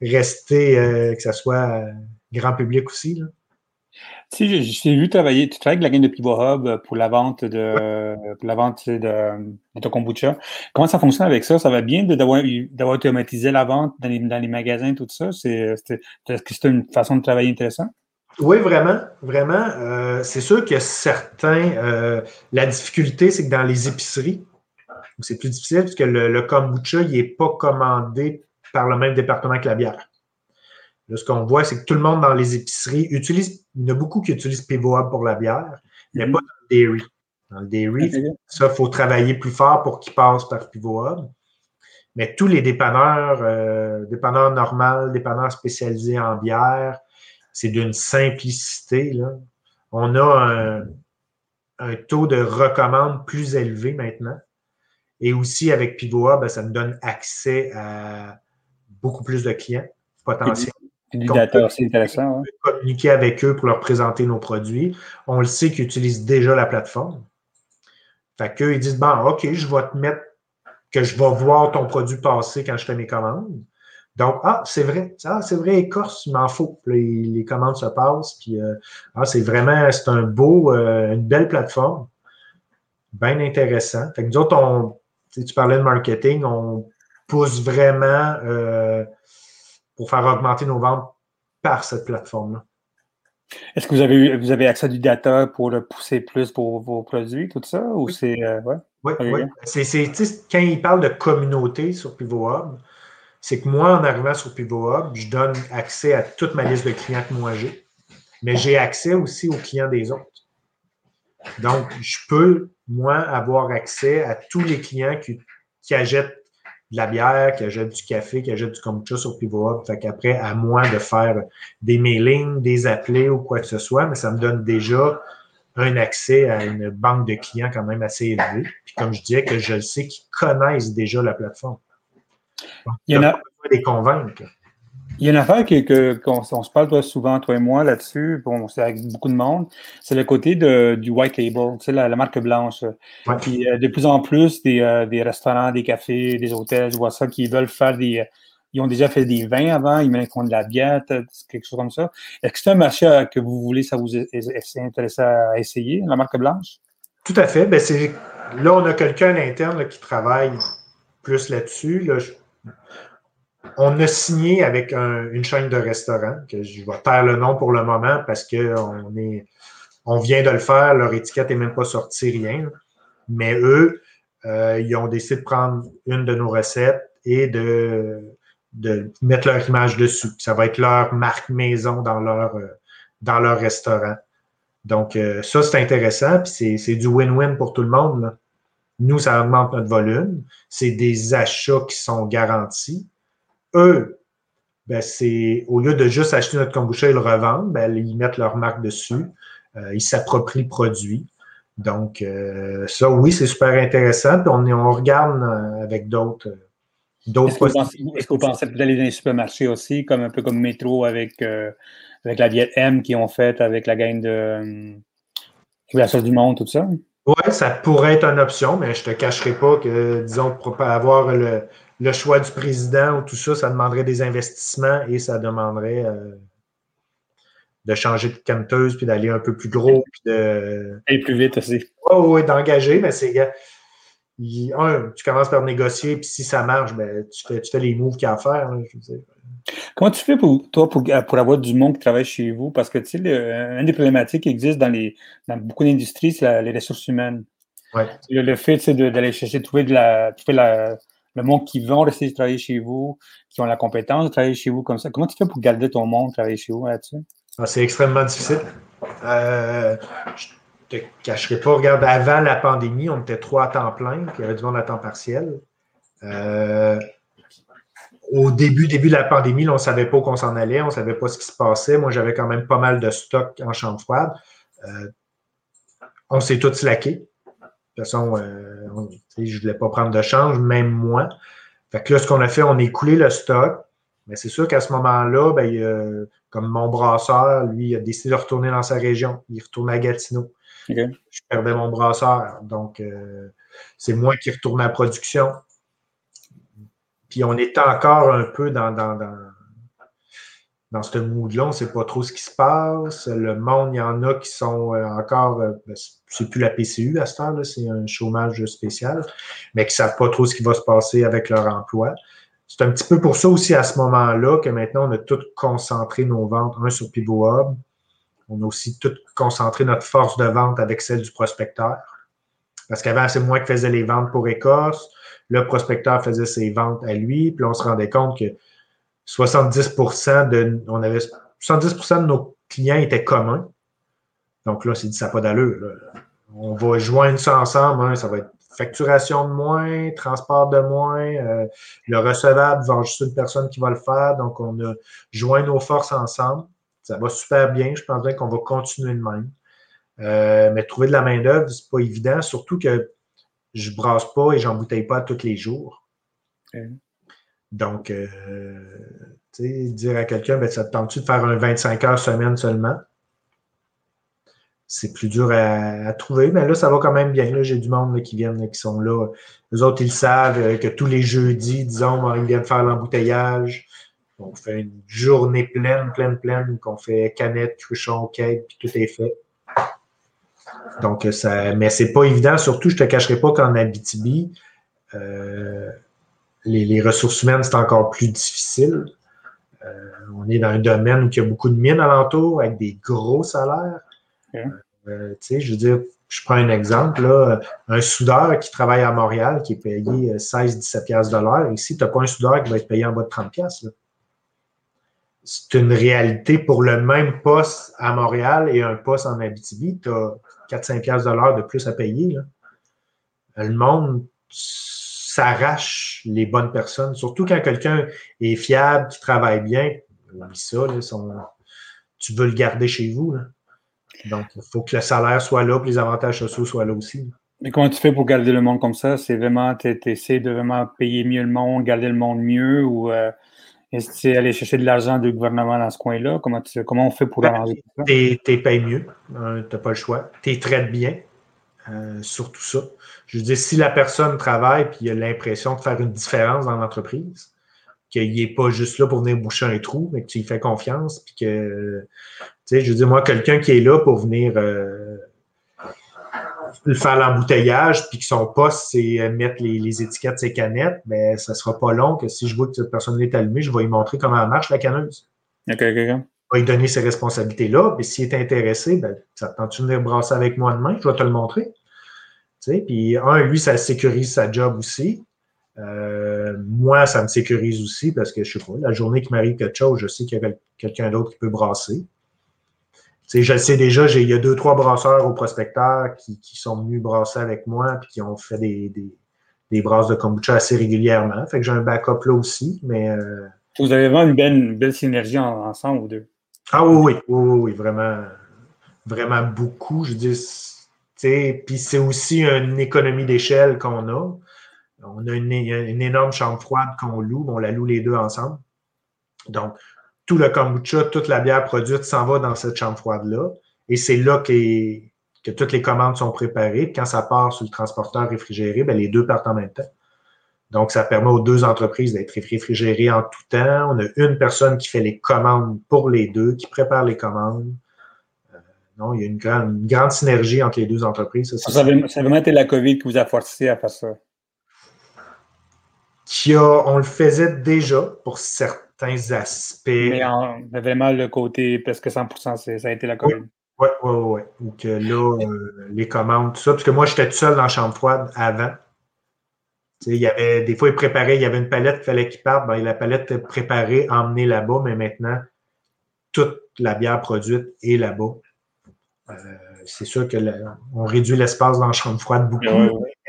rester, que ça soit grand public aussi. Là. Si, je, t'ai vu travailler, tu travailles avec la gamme de Pivot Hub pour la vente de, pour la vente de, de ton kombucha. Comment ça fonctionne avec ça? Ça va bien d'avoir, automatisé la vente dans les, dans les magasins, tout ça? Est-ce que c'est une façon de travailler intéressante? Oui, vraiment, vraiment. Euh, c'est sûr que certains, euh, la difficulté, c'est que dans les épiceries, c'est plus difficile parce que le, le kombucha, il n'est pas commandé par le même département que la bière. Là, ce qu'on voit, c'est que tout le monde dans les épiceries utilise, il y en a beaucoup qui utilisent PivoHub pour la bière, mais mm-hmm. pas dans le dairy. Dans le dairy, ça, il faut travailler plus fort pour qu'il passe par PivoHub. Mais tous les dépanneurs, euh, dépanneurs normaux, dépanneurs spécialisés en bière, c'est d'une simplicité. Là. On a un, un, taux de recommande plus élevé maintenant. Et aussi avec PivoHub, ben, ça nous donne accès à beaucoup plus de clients potentiels c'est intéressant. Communiquer avec eux pour leur présenter nos produits. On le sait qu'ils utilisent déjà la plateforme. Fait qu'eux, ils disent, bon, OK, je vais te mettre que je vais voir ton produit passer quand je fais mes commandes. Donc, ah, c'est vrai, ah, c'est vrai, Écorce, il m'en faut. Les, commandes se passent, puis euh, ah, c'est vraiment, c'est un beau, euh, une belle plateforme. Bien intéressant. Fait que nous autres, on, tu parlais de marketing, on pousse vraiment euh, pour faire augmenter nos ventes par cette plateforme-là. Est-ce que vous avez, vous avez accès à du data pour le pousser plus pour vos produits, tout ça? Ou c'est. Euh, oui, oui. C'est, quand il parle de communauté sur PivoHub, c'est que moi, en arrivant sur PivoHub, je donne accès à toute ma liste de clients que moi j'ai, mais j'ai accès aussi aux clients des autres. Donc, je peux, moi, avoir accès à tous les clients qui, qui achètent de la bière, qui achète du café, qui achète du kombucha sur PivoHub. Fait qu'après, à moi de faire des mailings, des appelés ou quoi que ce soit, mais ça me donne déjà un accès à une banque de clients quand même assez élevée. Puis comme je disais, que je le sais qu'ils connaissent déjà la plateforme. Il y en a. les convaincre. Il y a une affaire qu'on se parle souvent, toi et moi, là-dessus, bon, c'est avec beaucoup de monde, c'est le côté du white label, tu sais, la, marque blanche. Puis euh, de plus en plus, euh, des, restaurants, des cafés, des hôtels, je vois ça, qui veulent faire des. Ils ont déjà fait des vins avant, ils mettent de la bière, quelque chose comme ça. Est-ce que c'est un marché que vous voulez, ça vous est, intéressé à essayer, la marque blanche? Tout à fait. Ben, là, on a quelqu'un à l'interne qui travaille plus là-dessus. Là, on a signé avec une chaîne de restaurants, que je vais taire le nom pour le moment parce qu'on on vient de le faire, leur étiquette n'est même pas sortie, rien. Mais eux, euh, ils ont décidé de prendre une de nos recettes et de, de mettre leur image dessus. Ça va être leur marque maison dans leur, euh, dans leur restaurant. Donc, euh, ça, c'est intéressant, puis c'est du win-win pour tout le monde. Nous, ça augmente notre volume. C'est des achats qui sont garantis eux, ben, c'est au lieu de juste acheter notre kombucha et le revendre, ben, ils mettent leur marque dessus. Euh, ils s'approprient le produit. Donc, euh, ça, oui, c'est super intéressant. Puis on, on regarde euh, avec d'autres. Est-ce que vous pensez d'aller dans les supermarchés aussi, comme un peu comme Métro avec, avec la Viet M qui ont fait avec la gang de la sauce du monde, tout ça? Oui, ça pourrait être une option, mais je ne te cacherai pas que, disons, pour avoir le, le choix du président ou tout ça, ça demanderait des investissements et ça demanderait euh, de changer de canteuse puis d'aller un peu plus gros. Puis de... Aller plus vite aussi. Oh, oui, d'engager, mais c'est. un, tu commences par négocier, puis si ça marche, ben, tu, fais, tu fais les moves qu'il y a à faire. Comment tu fais pour toi pour, pour, avoir du monde qui travaille chez vous? Parce que tu sais, une des problématiques qui existent dans, les, dans beaucoup d'industries, c'est les ressources humaines. Ouais. Le fait d'aller chercher, trouver, de la, trouver la, le monde qui vont rester travailler chez vous, qui ont la compétence de travailler chez vous comme ça. Comment tu fais pour garder ton monde travailler chez vous là-dessus? Ah, c'est extrêmement difficile. Euh, je te cacherai pas. Regarde, avant la pandémie, on était trois à temps plein, puis il y avait du monde à temps partiel. Euh, au début, début de la pandémie, on ne savait pas où on s'en allait, on ne savait pas ce qui se passait. Moi, j'avais quand même pas mal de stock en chambre froide. Euh, on s'est tous slaqués. De toute façon, euh, je ne voulais pas prendre de change, même moi. Fait que là, ce qu'on a fait, on a écoulé le stock. Mais c'est sûr qu'à ce moment-là, ben, comme mon brasseur, lui, il a décidé de retourner dans sa région. Il retourne à Gatineau. Je perdais mon brasseur. Donc, euh, c'est moi qui retournais à la production. Puis on est encore un peu dans, dans, dans, dans ce mood-là. On ne sait pas trop ce qui se passe. Le monde, il y en a qui sont euh, encore. Euh, ben, c'est plus la PCU à ce temps-là, c'est un chômage spécial, mais qui ne savent pas trop ce qui va se passer avec leur emploi. C'est un petit peu pour ça aussi à ce moment-là que maintenant on a tout concentré nos ventes, un sur Pivot Hub, on a aussi tout concentré notre force de vente avec celle du prospecteur. Parce qu'avant, c'est moi qui faisais les ventes pour Écosse. Le prospecteur faisait ses ventes à lui. Puis on se rendait compte que 70 de, on avait 70% de nos clients étaient communs. Donc là, c'est dit, ça n'a pas d'allure. On va joindre ça ensemble. Hein. ça va être facturation de moins, transport de moins, euh, le recevable va juste une personne qui va le faire. Donc, on a joint nos forces ensemble. Ça va super bien. Je pense bien qu'on va continuer de même. Euh, mais trouver de la main-d'œuvre, c'est pas évident, surtout que je brasse pas et j'embouteille pas tous les jours. Donc, euh, dire à quelqu'un, ben, ça te tente-tu de faire un 25 heures semaine seulement? C'est plus dur à, trouver, mais là, ça va quand même bien. J'ai du monde qui viennent, qui sont là. Les autres, ils savent euh, que tous les jeudis, disons, ils viennent faire l'embouteillage. On fait une journée pleine, pleine, pleine, qu'on fait canette, cruchon, cake, puis tout est fait. Donc, ça, mais c'est pas évident, surtout, je te cacherai pas qu'en Abitibi, euh, les, ressources humaines, c'est encore plus difficile. Euh, on est dans un domaine où il y a beaucoup de mines alentour avec des gros salaires. Euh, tu sais, je veux dire, je prends un exemple, là, un soudeur qui travaille à Montréal qui est payé 16-17 de l'heure. Ici, tu n'as pas un soudeur qui va être payé en bas de 30 Là c'est une réalité pour le même poste à Montréal et un poste en Abitibi. Tu as 4-5 de l'heure de plus à payer. Le monde s'arrache les bonnes personnes, surtout quand quelqu'un est fiable, qui travaille bien. ça, tu veux le garder chez vous. Donc, il faut que le salaire soit là, que les avantages sociaux soient là aussi. Mais comment tu fais pour garder le monde comme ça? C'est vraiment, tu essaies de vraiment payer mieux le monde, garder le monde mieux ou euh, est-ce que aller chercher de l'argent du gouvernement dans ce coin-là? Comment, comment on fait pour arranger ça? Tu payes mieux, hein, tu n'as pas le choix. Tu traites bien, euh, surtout ça. Je veux dire, si la personne travaille et il a l'impression de faire une différence dans l'entreprise, qu'il n'est pas juste là pour venir boucher un trou, mais que tu lui fais confiance, puis que, tu sais, je veux dire, moi, quelqu'un qui est là pour venir euh, faire l'embouteillage, puis que son poste, c'est euh, mettre les, étiquettes de ses canettes, ben, ça sera pas long que si je vois que cette personne est allumée, je vais lui montrer comment marche la canneuse. OK, OK, Vais lui donner ces responsabilités-là. Puis s'il est intéressé, ben, ça tente de venir brasser avec moi demain, je vais te le montrer. Tu sais, puis un, lui, ça sécurise sa job aussi. Euh, moi, ça me sécurise aussi parce que je sais pas, la journée qui m'arrive quelque chose, je sais qu'il y a quelqu'un d'autre qui peut brasser je le sais déjà, il y a deux, trois brasseurs au prospecteur qui, sont venus brasser avec moi et qui ont fait des, des, brasses de kombucha assez régulièrement. Fait que j'ai un backup là aussi, mais. Euh, vous avez vraiment une belle, synergie ensemble, ou deux. Ah oui, oui, oui, oui, vraiment, vraiment beaucoup. Je dis, puis c'est aussi une économie d'échelle qu'on a. On a une, une énorme chambre froide qu'on loue, on la loue les deux ensemble. Donc, tout le kombucha, toute la bière produite s'en va dans cette chambre froide-là. Et c'est là que, toutes les commandes sont préparées. quand ça part sur le transporteur réfrigéré, ben, les deux partent en même temps. Donc, ça permet aux deux entreprises d'être réfrigérées en tout temps. On a une personne qui fait les commandes pour les deux, qui prépare les commandes. Euh, non, il y a une grande, grande synergie entre les deux entreprises. Ça, ça, a vraiment été la COVID qui vous a forcé à faire ça? on le faisait déjà pour certains aspects. Mais vraiment le côté presque 100% ça a été la COVID. Oui, oui, oui. Ou que là, euh, les commandes, tout ça. Parce que moi, j'étais tout seul dans la chambre froide avant. Il y avait, des fois, il préparait, il y avait une palette qu'il fallait qu'il parte. Ben, la palette était préparée, emmenée là-bas, mais maintenant, toute la bière produite est là-bas. Euh, c'est sûr qu'on réduit l'espace dans la chambre froide beaucoup.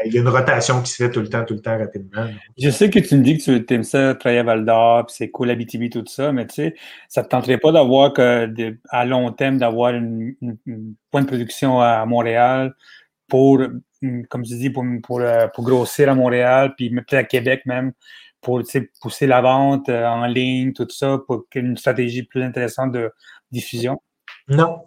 Il y a une rotation qui se fait tout le temps, tout le temps rapidement. Je sais que tu me dis que tu aimes ça, travailler à Val d'Or, puis c'est cool, Abitibi, tout ça, mais tu sais, ça ne te tenterait pas d'avoir que à long terme, d'avoir une, point de production à Montréal pour, comme tu dis, pour, pour, pour grossir à Montréal, puis peut-être à Québec même, pour pousser la vente euh, en ligne, tout ça, pour une stratégie plus intéressante de diffusion? Non,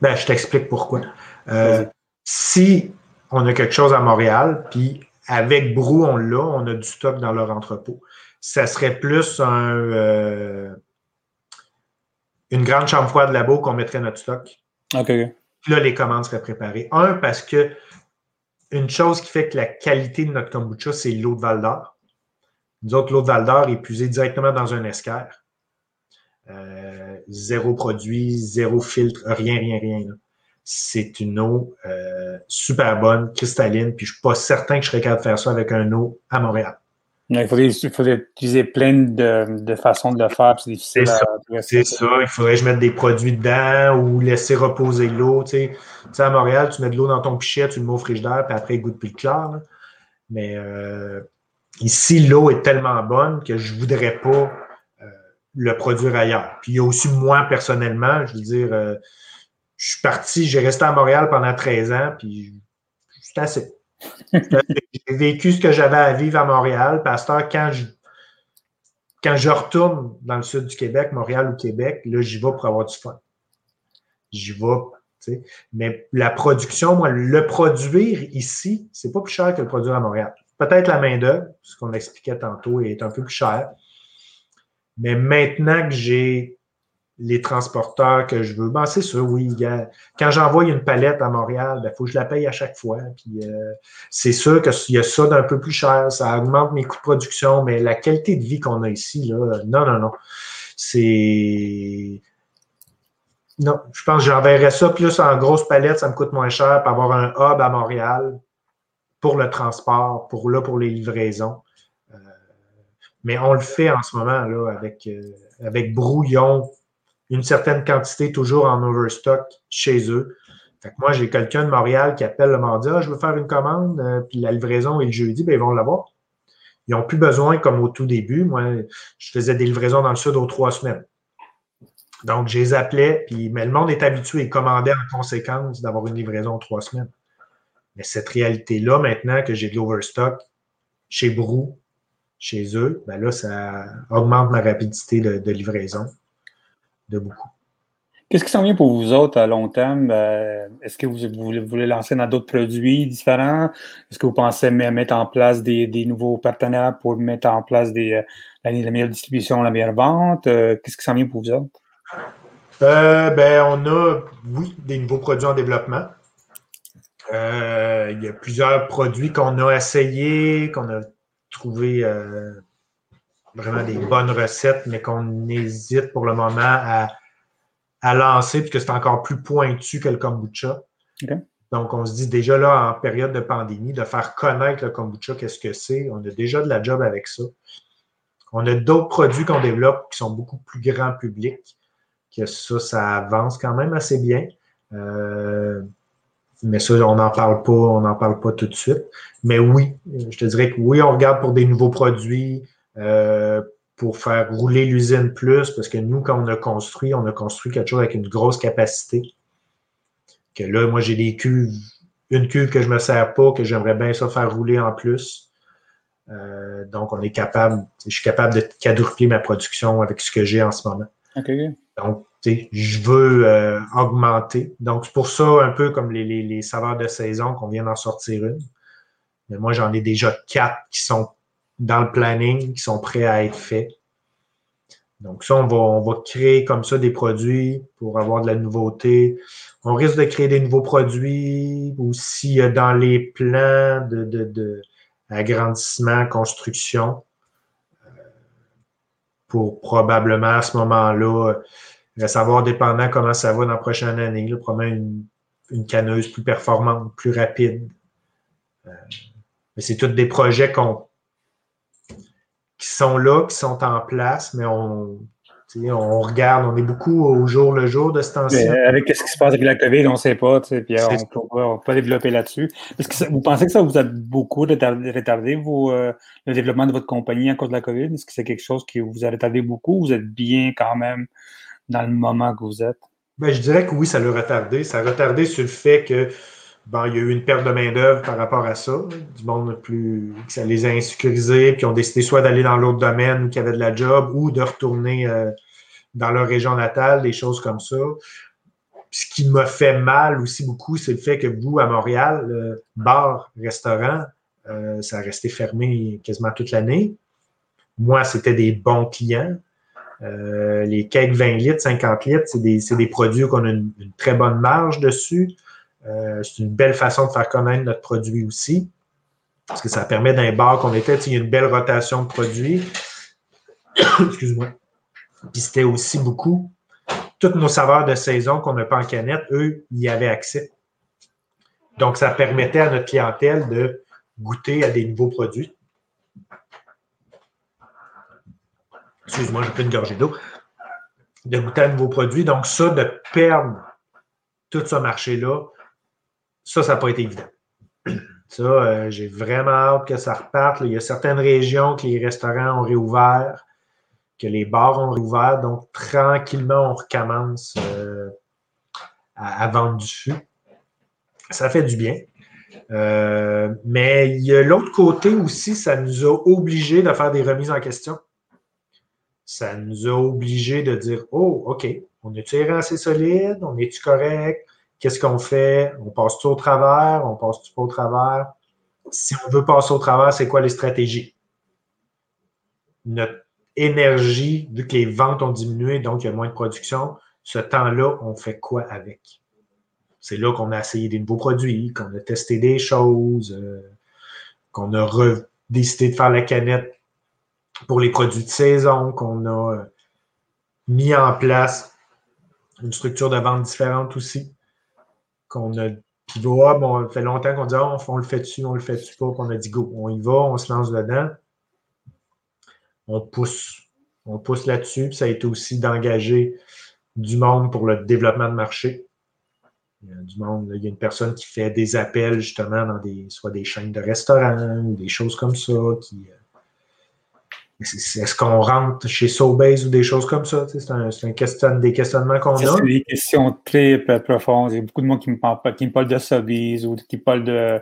ben, je t'explique pourquoi. Euh, si on a quelque chose à Montréal, puis avec Brou, on l'a, on a du stock dans leur entrepôt, ça serait plus un, euh, une grande chambre froide labo qu'on mettrait notre stock. OK. Puis là, les commandes seraient préparées. Un, parce que une chose qui fait que la qualité de notre kombucha, c'est l'eau de Val d'Or. Nous autres, l'eau de Val d'Or est puisée directement dans un escaire. Euh, zéro produit, zéro filtre, rien, rien, rien. C'est une eau euh, super bonne, cristalline, puis je suis pas certain que je serais capable de faire ça avec un eau à Montréal. Il faudrait, utiliser plein de, façons de le faire, c'est difficile C'est ça, il faudrait que je mette des produits dedans ou laisser reposer l'eau. Tu sais. à Montréal, tu mets de l'eau dans ton pichet, tu le mets au frigidaire, puis après, il goûte plus clair. Mais euh, ici, l'eau est tellement bonne que je voudrais pas le produire ailleurs. Puis il y a aussi moi personnellement, je veux dire, euh, je suis parti, j'ai resté à Montréal pendant 13 ans, puis c'est assez. J'ai vécu ce que j'avais à vivre à Montréal. Pasteur, quand je, quand je retourne dans le sud du Québec, Montréal ou Québec, là, j'y vais pour avoir du fun. J'y vais. Mais la production, moi, le produire ici, c'est pas plus cher que le produire à Montréal. Peut-être la main-d'œuvre, ce qu'on expliquait tantôt, est un peu plus cher. Mais maintenant que j'ai les transporteurs que je veux, ben c'est sûr, oui. Quand j'envoie une palette à Montréal, il ben, faut que je la paye à chaque fois. Puis euh, c'est sûr qu'il y a ça d'un peu plus cher, ça augmente mes coûts de production, mais la qualité de vie qu'on a ici, là, non, non, non. C'est. Non, je pense que j'enverrais ça plus en grosse palette, ça me coûte moins cher pour avoir un hub à Montréal pour le transport, pour là, pour les livraisons. Mais on le fait en ce moment là, avec, euh, avec Brouillon, une certaine quantité toujours en overstock chez eux. Fait que moi, j'ai quelqu'un de Montréal qui appelle le mardi, ah, je veux faire une commande, euh, puis la livraison est le jeudi, bien, ils vont l'avoir. Ils n'ont plus besoin, comme au tout début. Moi, je faisais des livraisons dans le sud aux trois semaines. Donc, je les appelais, puis, mais le monde est habitué et commandait en conséquence d'avoir une livraison aux trois semaines. Mais cette réalité-là, maintenant que j'ai de l'overstock chez Brou, chez eux, ben là, ça augmente ma rapidité de, livraison de beaucoup. Qu'est-ce qui s'en vient pour vous autres à long terme? Euh, est-ce que vous, voulez lancer dans d'autres produits différents? Est-ce que vous pensez mettre en place des, nouveaux partenaires pour mettre en place des, euh, la, meilleure distribution, la meilleure vente? Euh, qu'est-ce qui s'en vient pour vous autres? ben, on a, oui, des nouveaux produits en développement. il y a plusieurs produits qu'on a essayés, qu'on a trouver euh, vraiment des bonnes recettes, mais qu'on hésite pour le moment à, lancer, puisque c'est encore plus pointu que le kombucha. Donc, on se dit déjà là, en période de pandémie, de faire connaître le kombucha, qu'est-ce que c'est. On a déjà de la job avec ça. On a d'autres produits qu'on développe qui sont beaucoup plus grand public, que ça, ça avance quand même assez bien. Euh, mais ça, on n'en parle pas, on n'en parle pas tout de suite. Mais oui, je te dirais que oui, on regarde pour des nouveaux produits, euh, pour faire rouler l'usine plus, parce que nous, quand on a construit, on a construit quelque chose avec une grosse capacité. Que là, moi, j'ai des cuves, une cuve que je ne me sers pas, que j'aimerais bien ça faire rouler en plus. Euh, donc, on est capable, je suis capable de quadrupler ma production avec ce que j'ai en ce moment. Donc, je veux euh, augmenter. Donc, c'est pour ça, un peu comme les, saveurs de saison, qu'on vient d'en sortir une. Mais moi, j'en ai déjà quatre qui sont dans le planning, qui sont prêts à être faits. Donc, ça, on va, on va créer comme ça des produits pour avoir de la nouveauté. On risque de créer des nouveaux produits aussi dans les plans de, de, de agrandissement, construction, euh, pour probablement à ce moment-là, savoir dépendant comment ça va dans la prochaine année, là, probablement une, une canneuse plus performante, plus rapide. Euh, mais c'est tous des projets qu'on qui sont là, qui sont en place, mais on, on regarde, on est beaucoup au jour le jour de ce temps-ci. Avec ce qui se passe avec la COVID, on ne sait pas, puis on ne peut pas développer là-dessus. Est-ce que vous pensez que ça vous a beaucoup retardé, vous, euh, le développement de votre compagnie à cause de la COVID? Est-ce que c'est quelque chose qui vous a retardé beaucoup ou vous êtes bien quand même dans le moment que vous êtes? Ben, je dirais que oui, ça l'a retardé. Ça a retardé sur le fait que Bon, il y a eu une perte de main-d'œuvre par rapport à ça. Du monde plus. ça les a insécurisés, puis ont décidé soit d'aller dans l'autre domaine y avait de la job ou de retourner euh, dans leur région natale, des choses comme ça. ce qui m'a fait mal aussi beaucoup, c'est le fait que vous, à Montréal, bar, restaurant, euh, ça a resté fermé quasiment toute l'année. Moi, c'était des bons clients. Euh, les cakes 20 litres, 50 litres, c'est des, des, produits qu'on a une, très bonne marge dessus. Euh, c'est une belle façon de faire connaître notre produit aussi, parce que ça permet d'un bar qu'on était, il y a une belle rotation de produits. Excuse-moi. Puis c'était aussi beaucoup, toutes nos saveurs de saison qu'on n'a pas en canette, eux, y avaient accès. Donc, ça permettait à notre clientèle de goûter à des nouveaux produits. Excuse-moi, j'ai pris une gorgée d'eau. De goûter à de nouveaux produits. Donc, ça, de perdre tout ce marché-là, ça, ça n'a pas été évident. Ça, euh, j'ai vraiment hâte que ça reparte. Il y a certaines régions que les restaurants ont réouvert, que les bars ont réouvert. Donc, tranquillement, on recommence euh, à, vendre du fût. Ça fait du bien. Euh, mais il y a l'autre côté aussi, ça nous a obligés de faire des remises en question. Ça nous a obligés de dire Oh, OK, on est-tu assez solide? On est-tu correct? Qu'est-ce qu'on fait? On passe-tu au travers? On passe-tu pas au travers? Si on veut passer au travers, c'est quoi les stratégies? Notre énergie, vu que les ventes ont diminué, donc il y a moins de production, ce temps-là, on fait quoi avec? C'est là qu'on a essayé des nouveaux produits, qu'on a testé des choses, euh, qu'on a décidé de faire la canette pour les produits de saison, qu'on a euh, mis en place une structure de vente différente aussi qu'on a. Puis bon, ça fait longtemps qu'on dit ah, on, le fait dessus, on le fait dessus pas, qu'on a dit go, on y va, on se lance dedans. On pousse. On pousse là-dessus. Puis ça a été aussi d'engager du monde pour le développement de marché. Il y a du monde, il y a une personne qui fait des appels justement dans des, soit des chaînes de restaurants ou des choses comme ça, qui, euh, est-ce qu'on rentre chez Sobase ou des choses comme ça? C'est un, un question, des questionnements qu'on a. C'est des questions très profondes. Il y a beaucoup de monde qui me parle, qui me parle de Sobase ou qui parle de,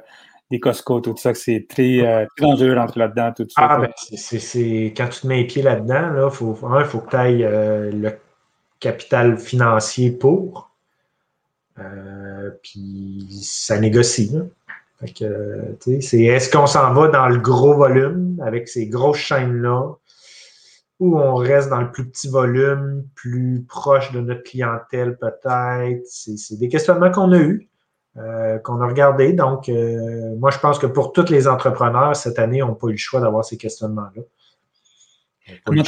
des Costco, tout ça, que c'est très, euh, très dangereux d'entrer là-dedans, tout ça. Ah, ben, c'est, quand tu te mets les pieds là-dedans, il faut, faut que tu ailles euh, le capital financier pour. Euh, puis ça négocie. Là c'est est-ce qu'on s'en va dans le gros volume avec ces grosses chaînes-là ou on reste dans le plus petit volume, plus proche de notre clientèle peut-être? C'est des questionnements qu'on a eus, euh, qu'on a regardés. Donc, euh, moi, je pense que pour tous les entrepreneurs, cette année, on n'a pas eu le choix d'avoir ces questionnements-là. Comme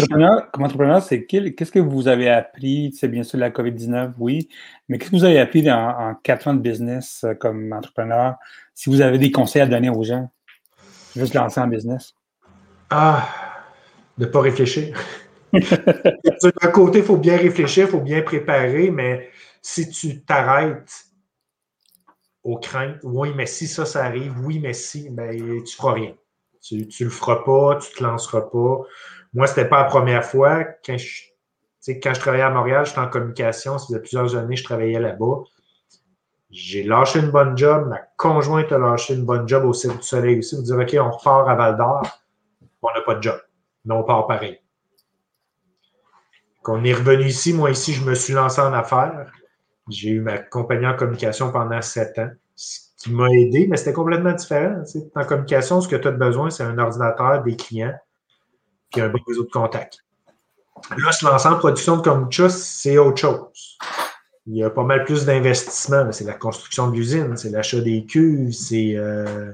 entrepreneur, c'est qu'est-ce que vous avez appris? C'est bien sûr la COVID-19, oui, mais qu'est-ce que vous avez appris en, quatre ans de business euh, comme entrepreneur? Si vous avez des conseils à donner aux gens, juste lancer en business. Ah, de ne pas réfléchir. D'un côté, il faut bien réfléchir, il faut bien préparer, mais si tu t'arrêtes aux craintes, oui, mais si ça, ça arrive, oui, mais si, ben, tu ne feras rien. Tu ne le feras pas, tu ne te lanceras pas. Moi, ce n'était pas la première fois. Quand je, quand je travaillais à Montréal, j'étais en communication. Ça faisait plusieurs années que je travaillais là-bas. J'ai lâché une bonne job. Ma conjointe a lâché une bonne job au Cirque du Soleil aussi. Vous dire, OK, on repart à Val d'Or. On n'a pas de job. Mais on part pareil. Quand on est revenu ici, moi ici, je me suis lancé en affaires. J'ai eu ma compagnie en communication pendant sept ans, ce qui m'a aidé, mais c'était complètement différent. En communication, ce que tu as besoin, c'est un ordinateur, des clients, puis un bon réseau de contacts. Là, se lancer en production de kombucha, c'est autre chose. Il y a pas mal plus d'investissement. C'est la construction de l'usine, c'est l'achat des cuves, c'est euh,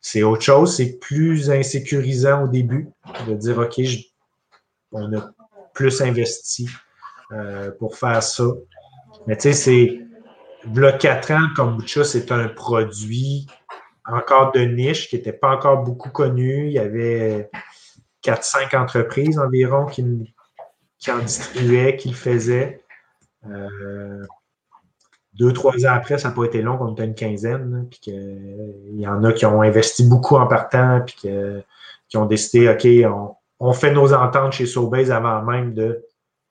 c'est autre chose. C'est plus insécurisant au début de dire OK, on a plus investi euh, pour faire ça. Mais tu sais, c'est. Le 4 ans, le kombucha, c'est un produit encore de niche qui n'était pas encore beaucoup connu. Il y avait 4-5 entreprises environ qui, qui, en distribuaient, qui le faisaient. Euh, deux, trois ans après, ça n'a pas été long, on était une quinzaine. Puis il y en a qui ont investi beaucoup en partant, puis qui ont décidé, OK, on, fait nos ententes chez Sobase avant même de.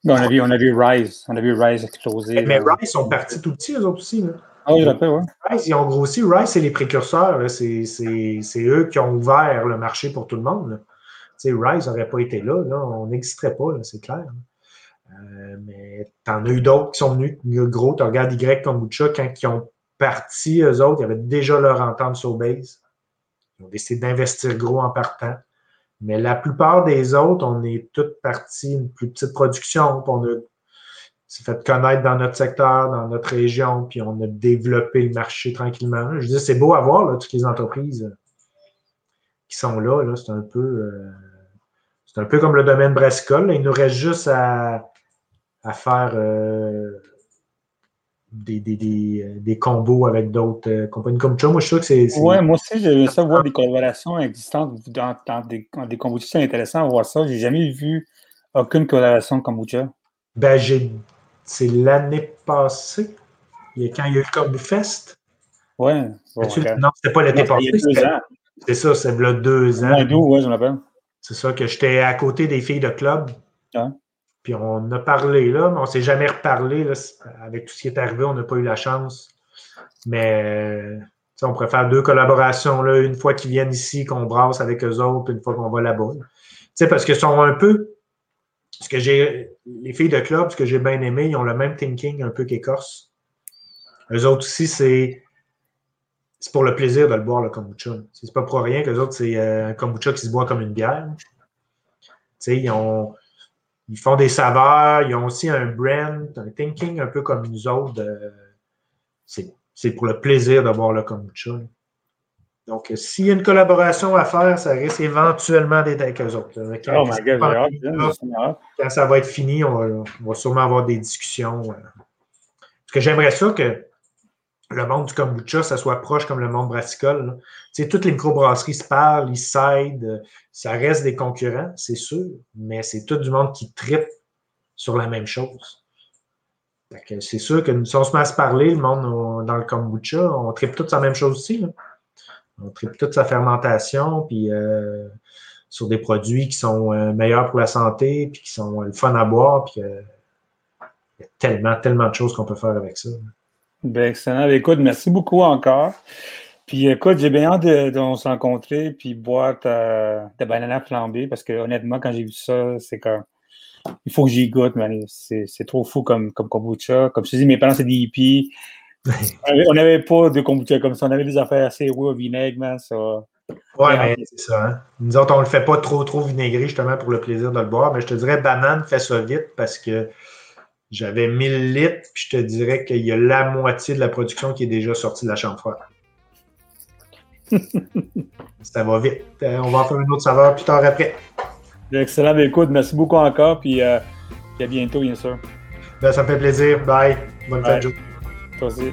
on, a vu, on a vu Rise. On a vu Rise exploser. Mais, Rise sont partis tout petits, eux autres aussi. Ah oui, rappelle, oui. Rise, ils ont grossi. Rise, c'est les précurseurs. C'est eux qui ont ouvert le marché pour tout le monde. Rise n'aurait pas été là. là on n'existerait pas, c'est clair. Euh, mais tu en as eu d'autres qui sont venus, gros, tu regardes Y Kombucha, quand ils ont parti, eux autres, ils avaient déjà leur entente sur base. Ils ont décidé d'investir gros en partant. Mais la plupart des autres, on est toutes partis une plus petite production, puis on a s'est fait connaître dans notre secteur, dans notre région, puis on a développé le marché tranquillement. Je dis, c'est beau à voir, toutes les entreprises qui sont là. là c'est un peu. Euh, c'est un peu comme le domaine brassicole. Il nous reste juste à, à faire euh, des, des, des, des, combos avec d'autres euh, compagnies comme ça. Moi, je suis sûr que c'est. Oui, moi aussi, j'ai ça voir des collaborations existantes dans, dans des, dans des kombucha. C'est intéressant de voir ça. J'ai jamais vu aucune collaboration kombucha. Ben, j'ai. C'est l'année passée, quand il y a eu le Kombu Fest. Oui. Non, c'était pas l'été passé. C'est ça, c'est là deux ans. Je m'appelle. C'est ça, que j'étais à côté des filles de club. Puis on a parlé là, mais on ne s'est jamais reparlé. Là, avec tout ce qui est arrivé, on n'a pas eu la chance. Mais on préfère deux collaborations, là, une fois qu'ils viennent ici, qu'on brasse avec eux autres, puis une fois qu'on va là-bas. Parce qu'ils sont un peu. Ce que j'ai. Les filles de club, ce que j'ai bien aimé, ils ont le même thinking un peu qu'Écorce. Eux autres aussi, c'est. C'est pour le plaisir de le boire, le kombucha. C'est pas pour rien qu'eux autres, c'est euh, un kombucha qui se boit comme une bière. ils ont ils font des saveurs, ils ont aussi un brand, un thinking un peu comme nous autres. c'est pour le plaisir d'avoir le kombucha. Donc, s'il y a une collaboration à faire, ça risque éventuellement d'être avec eux autres. Quand, oh quand ça va être fini, on va, sûrement avoir des discussions. Euh. Parce que j'aimerais ça que le monde du kombucha, ça soit proche comme le monde brassicole. Tu sais, toutes les microbrasseries se parlent, ils s'aident. Ça reste des concurrents, c'est sûr, mais c'est tout du monde qui tripe sur la même chose. C'est sûr que si on se met à se parler, le monde dans le kombucha, on tripe tous la même chose aussi. On tripe toute sa fermentation, puis euh, sur des produits qui sont euh, meilleurs pour la santé, puis qui sont le fun à boire, puis il y a tellement, tellement de choses qu'on peut faire avec ça. Ben, excellent. Ben, écoute, merci beaucoup encore. Puis écoute, j'ai bien hâte de, se rencontrer puis boire ta, ta banana flambée parce que honnêtement, quand j'ai vu ça, c'est comme il faut que j'y goûte, mais c'est trop fou comme, comme kombucha. Comme je te dis, mes parents, c'est des hippies. on n'avait pas de kombucha comme ça. On avait des affaires assez roues au vinaigre, man. Ça. Ouais, mais c'est ça. Hein. Nous autres, on ne le fait pas trop, trop vinaigré justement pour le plaisir de le boire. Mais je te dirais, banane, fais ça vite parce que j'avais 1000 litres, puis je te dirais qu'il y a la moitié de la production qui est déjà sortie de la chambre froide. ça va vite. Euh, on va en faire une autre saveur plus tard après. Excellent. Ben, écoute, merci beaucoup encore, puis, euh, à bientôt, bien sûr. Ben, ça me fait plaisir. Bye. Bonne fin de journée. Toi aussi.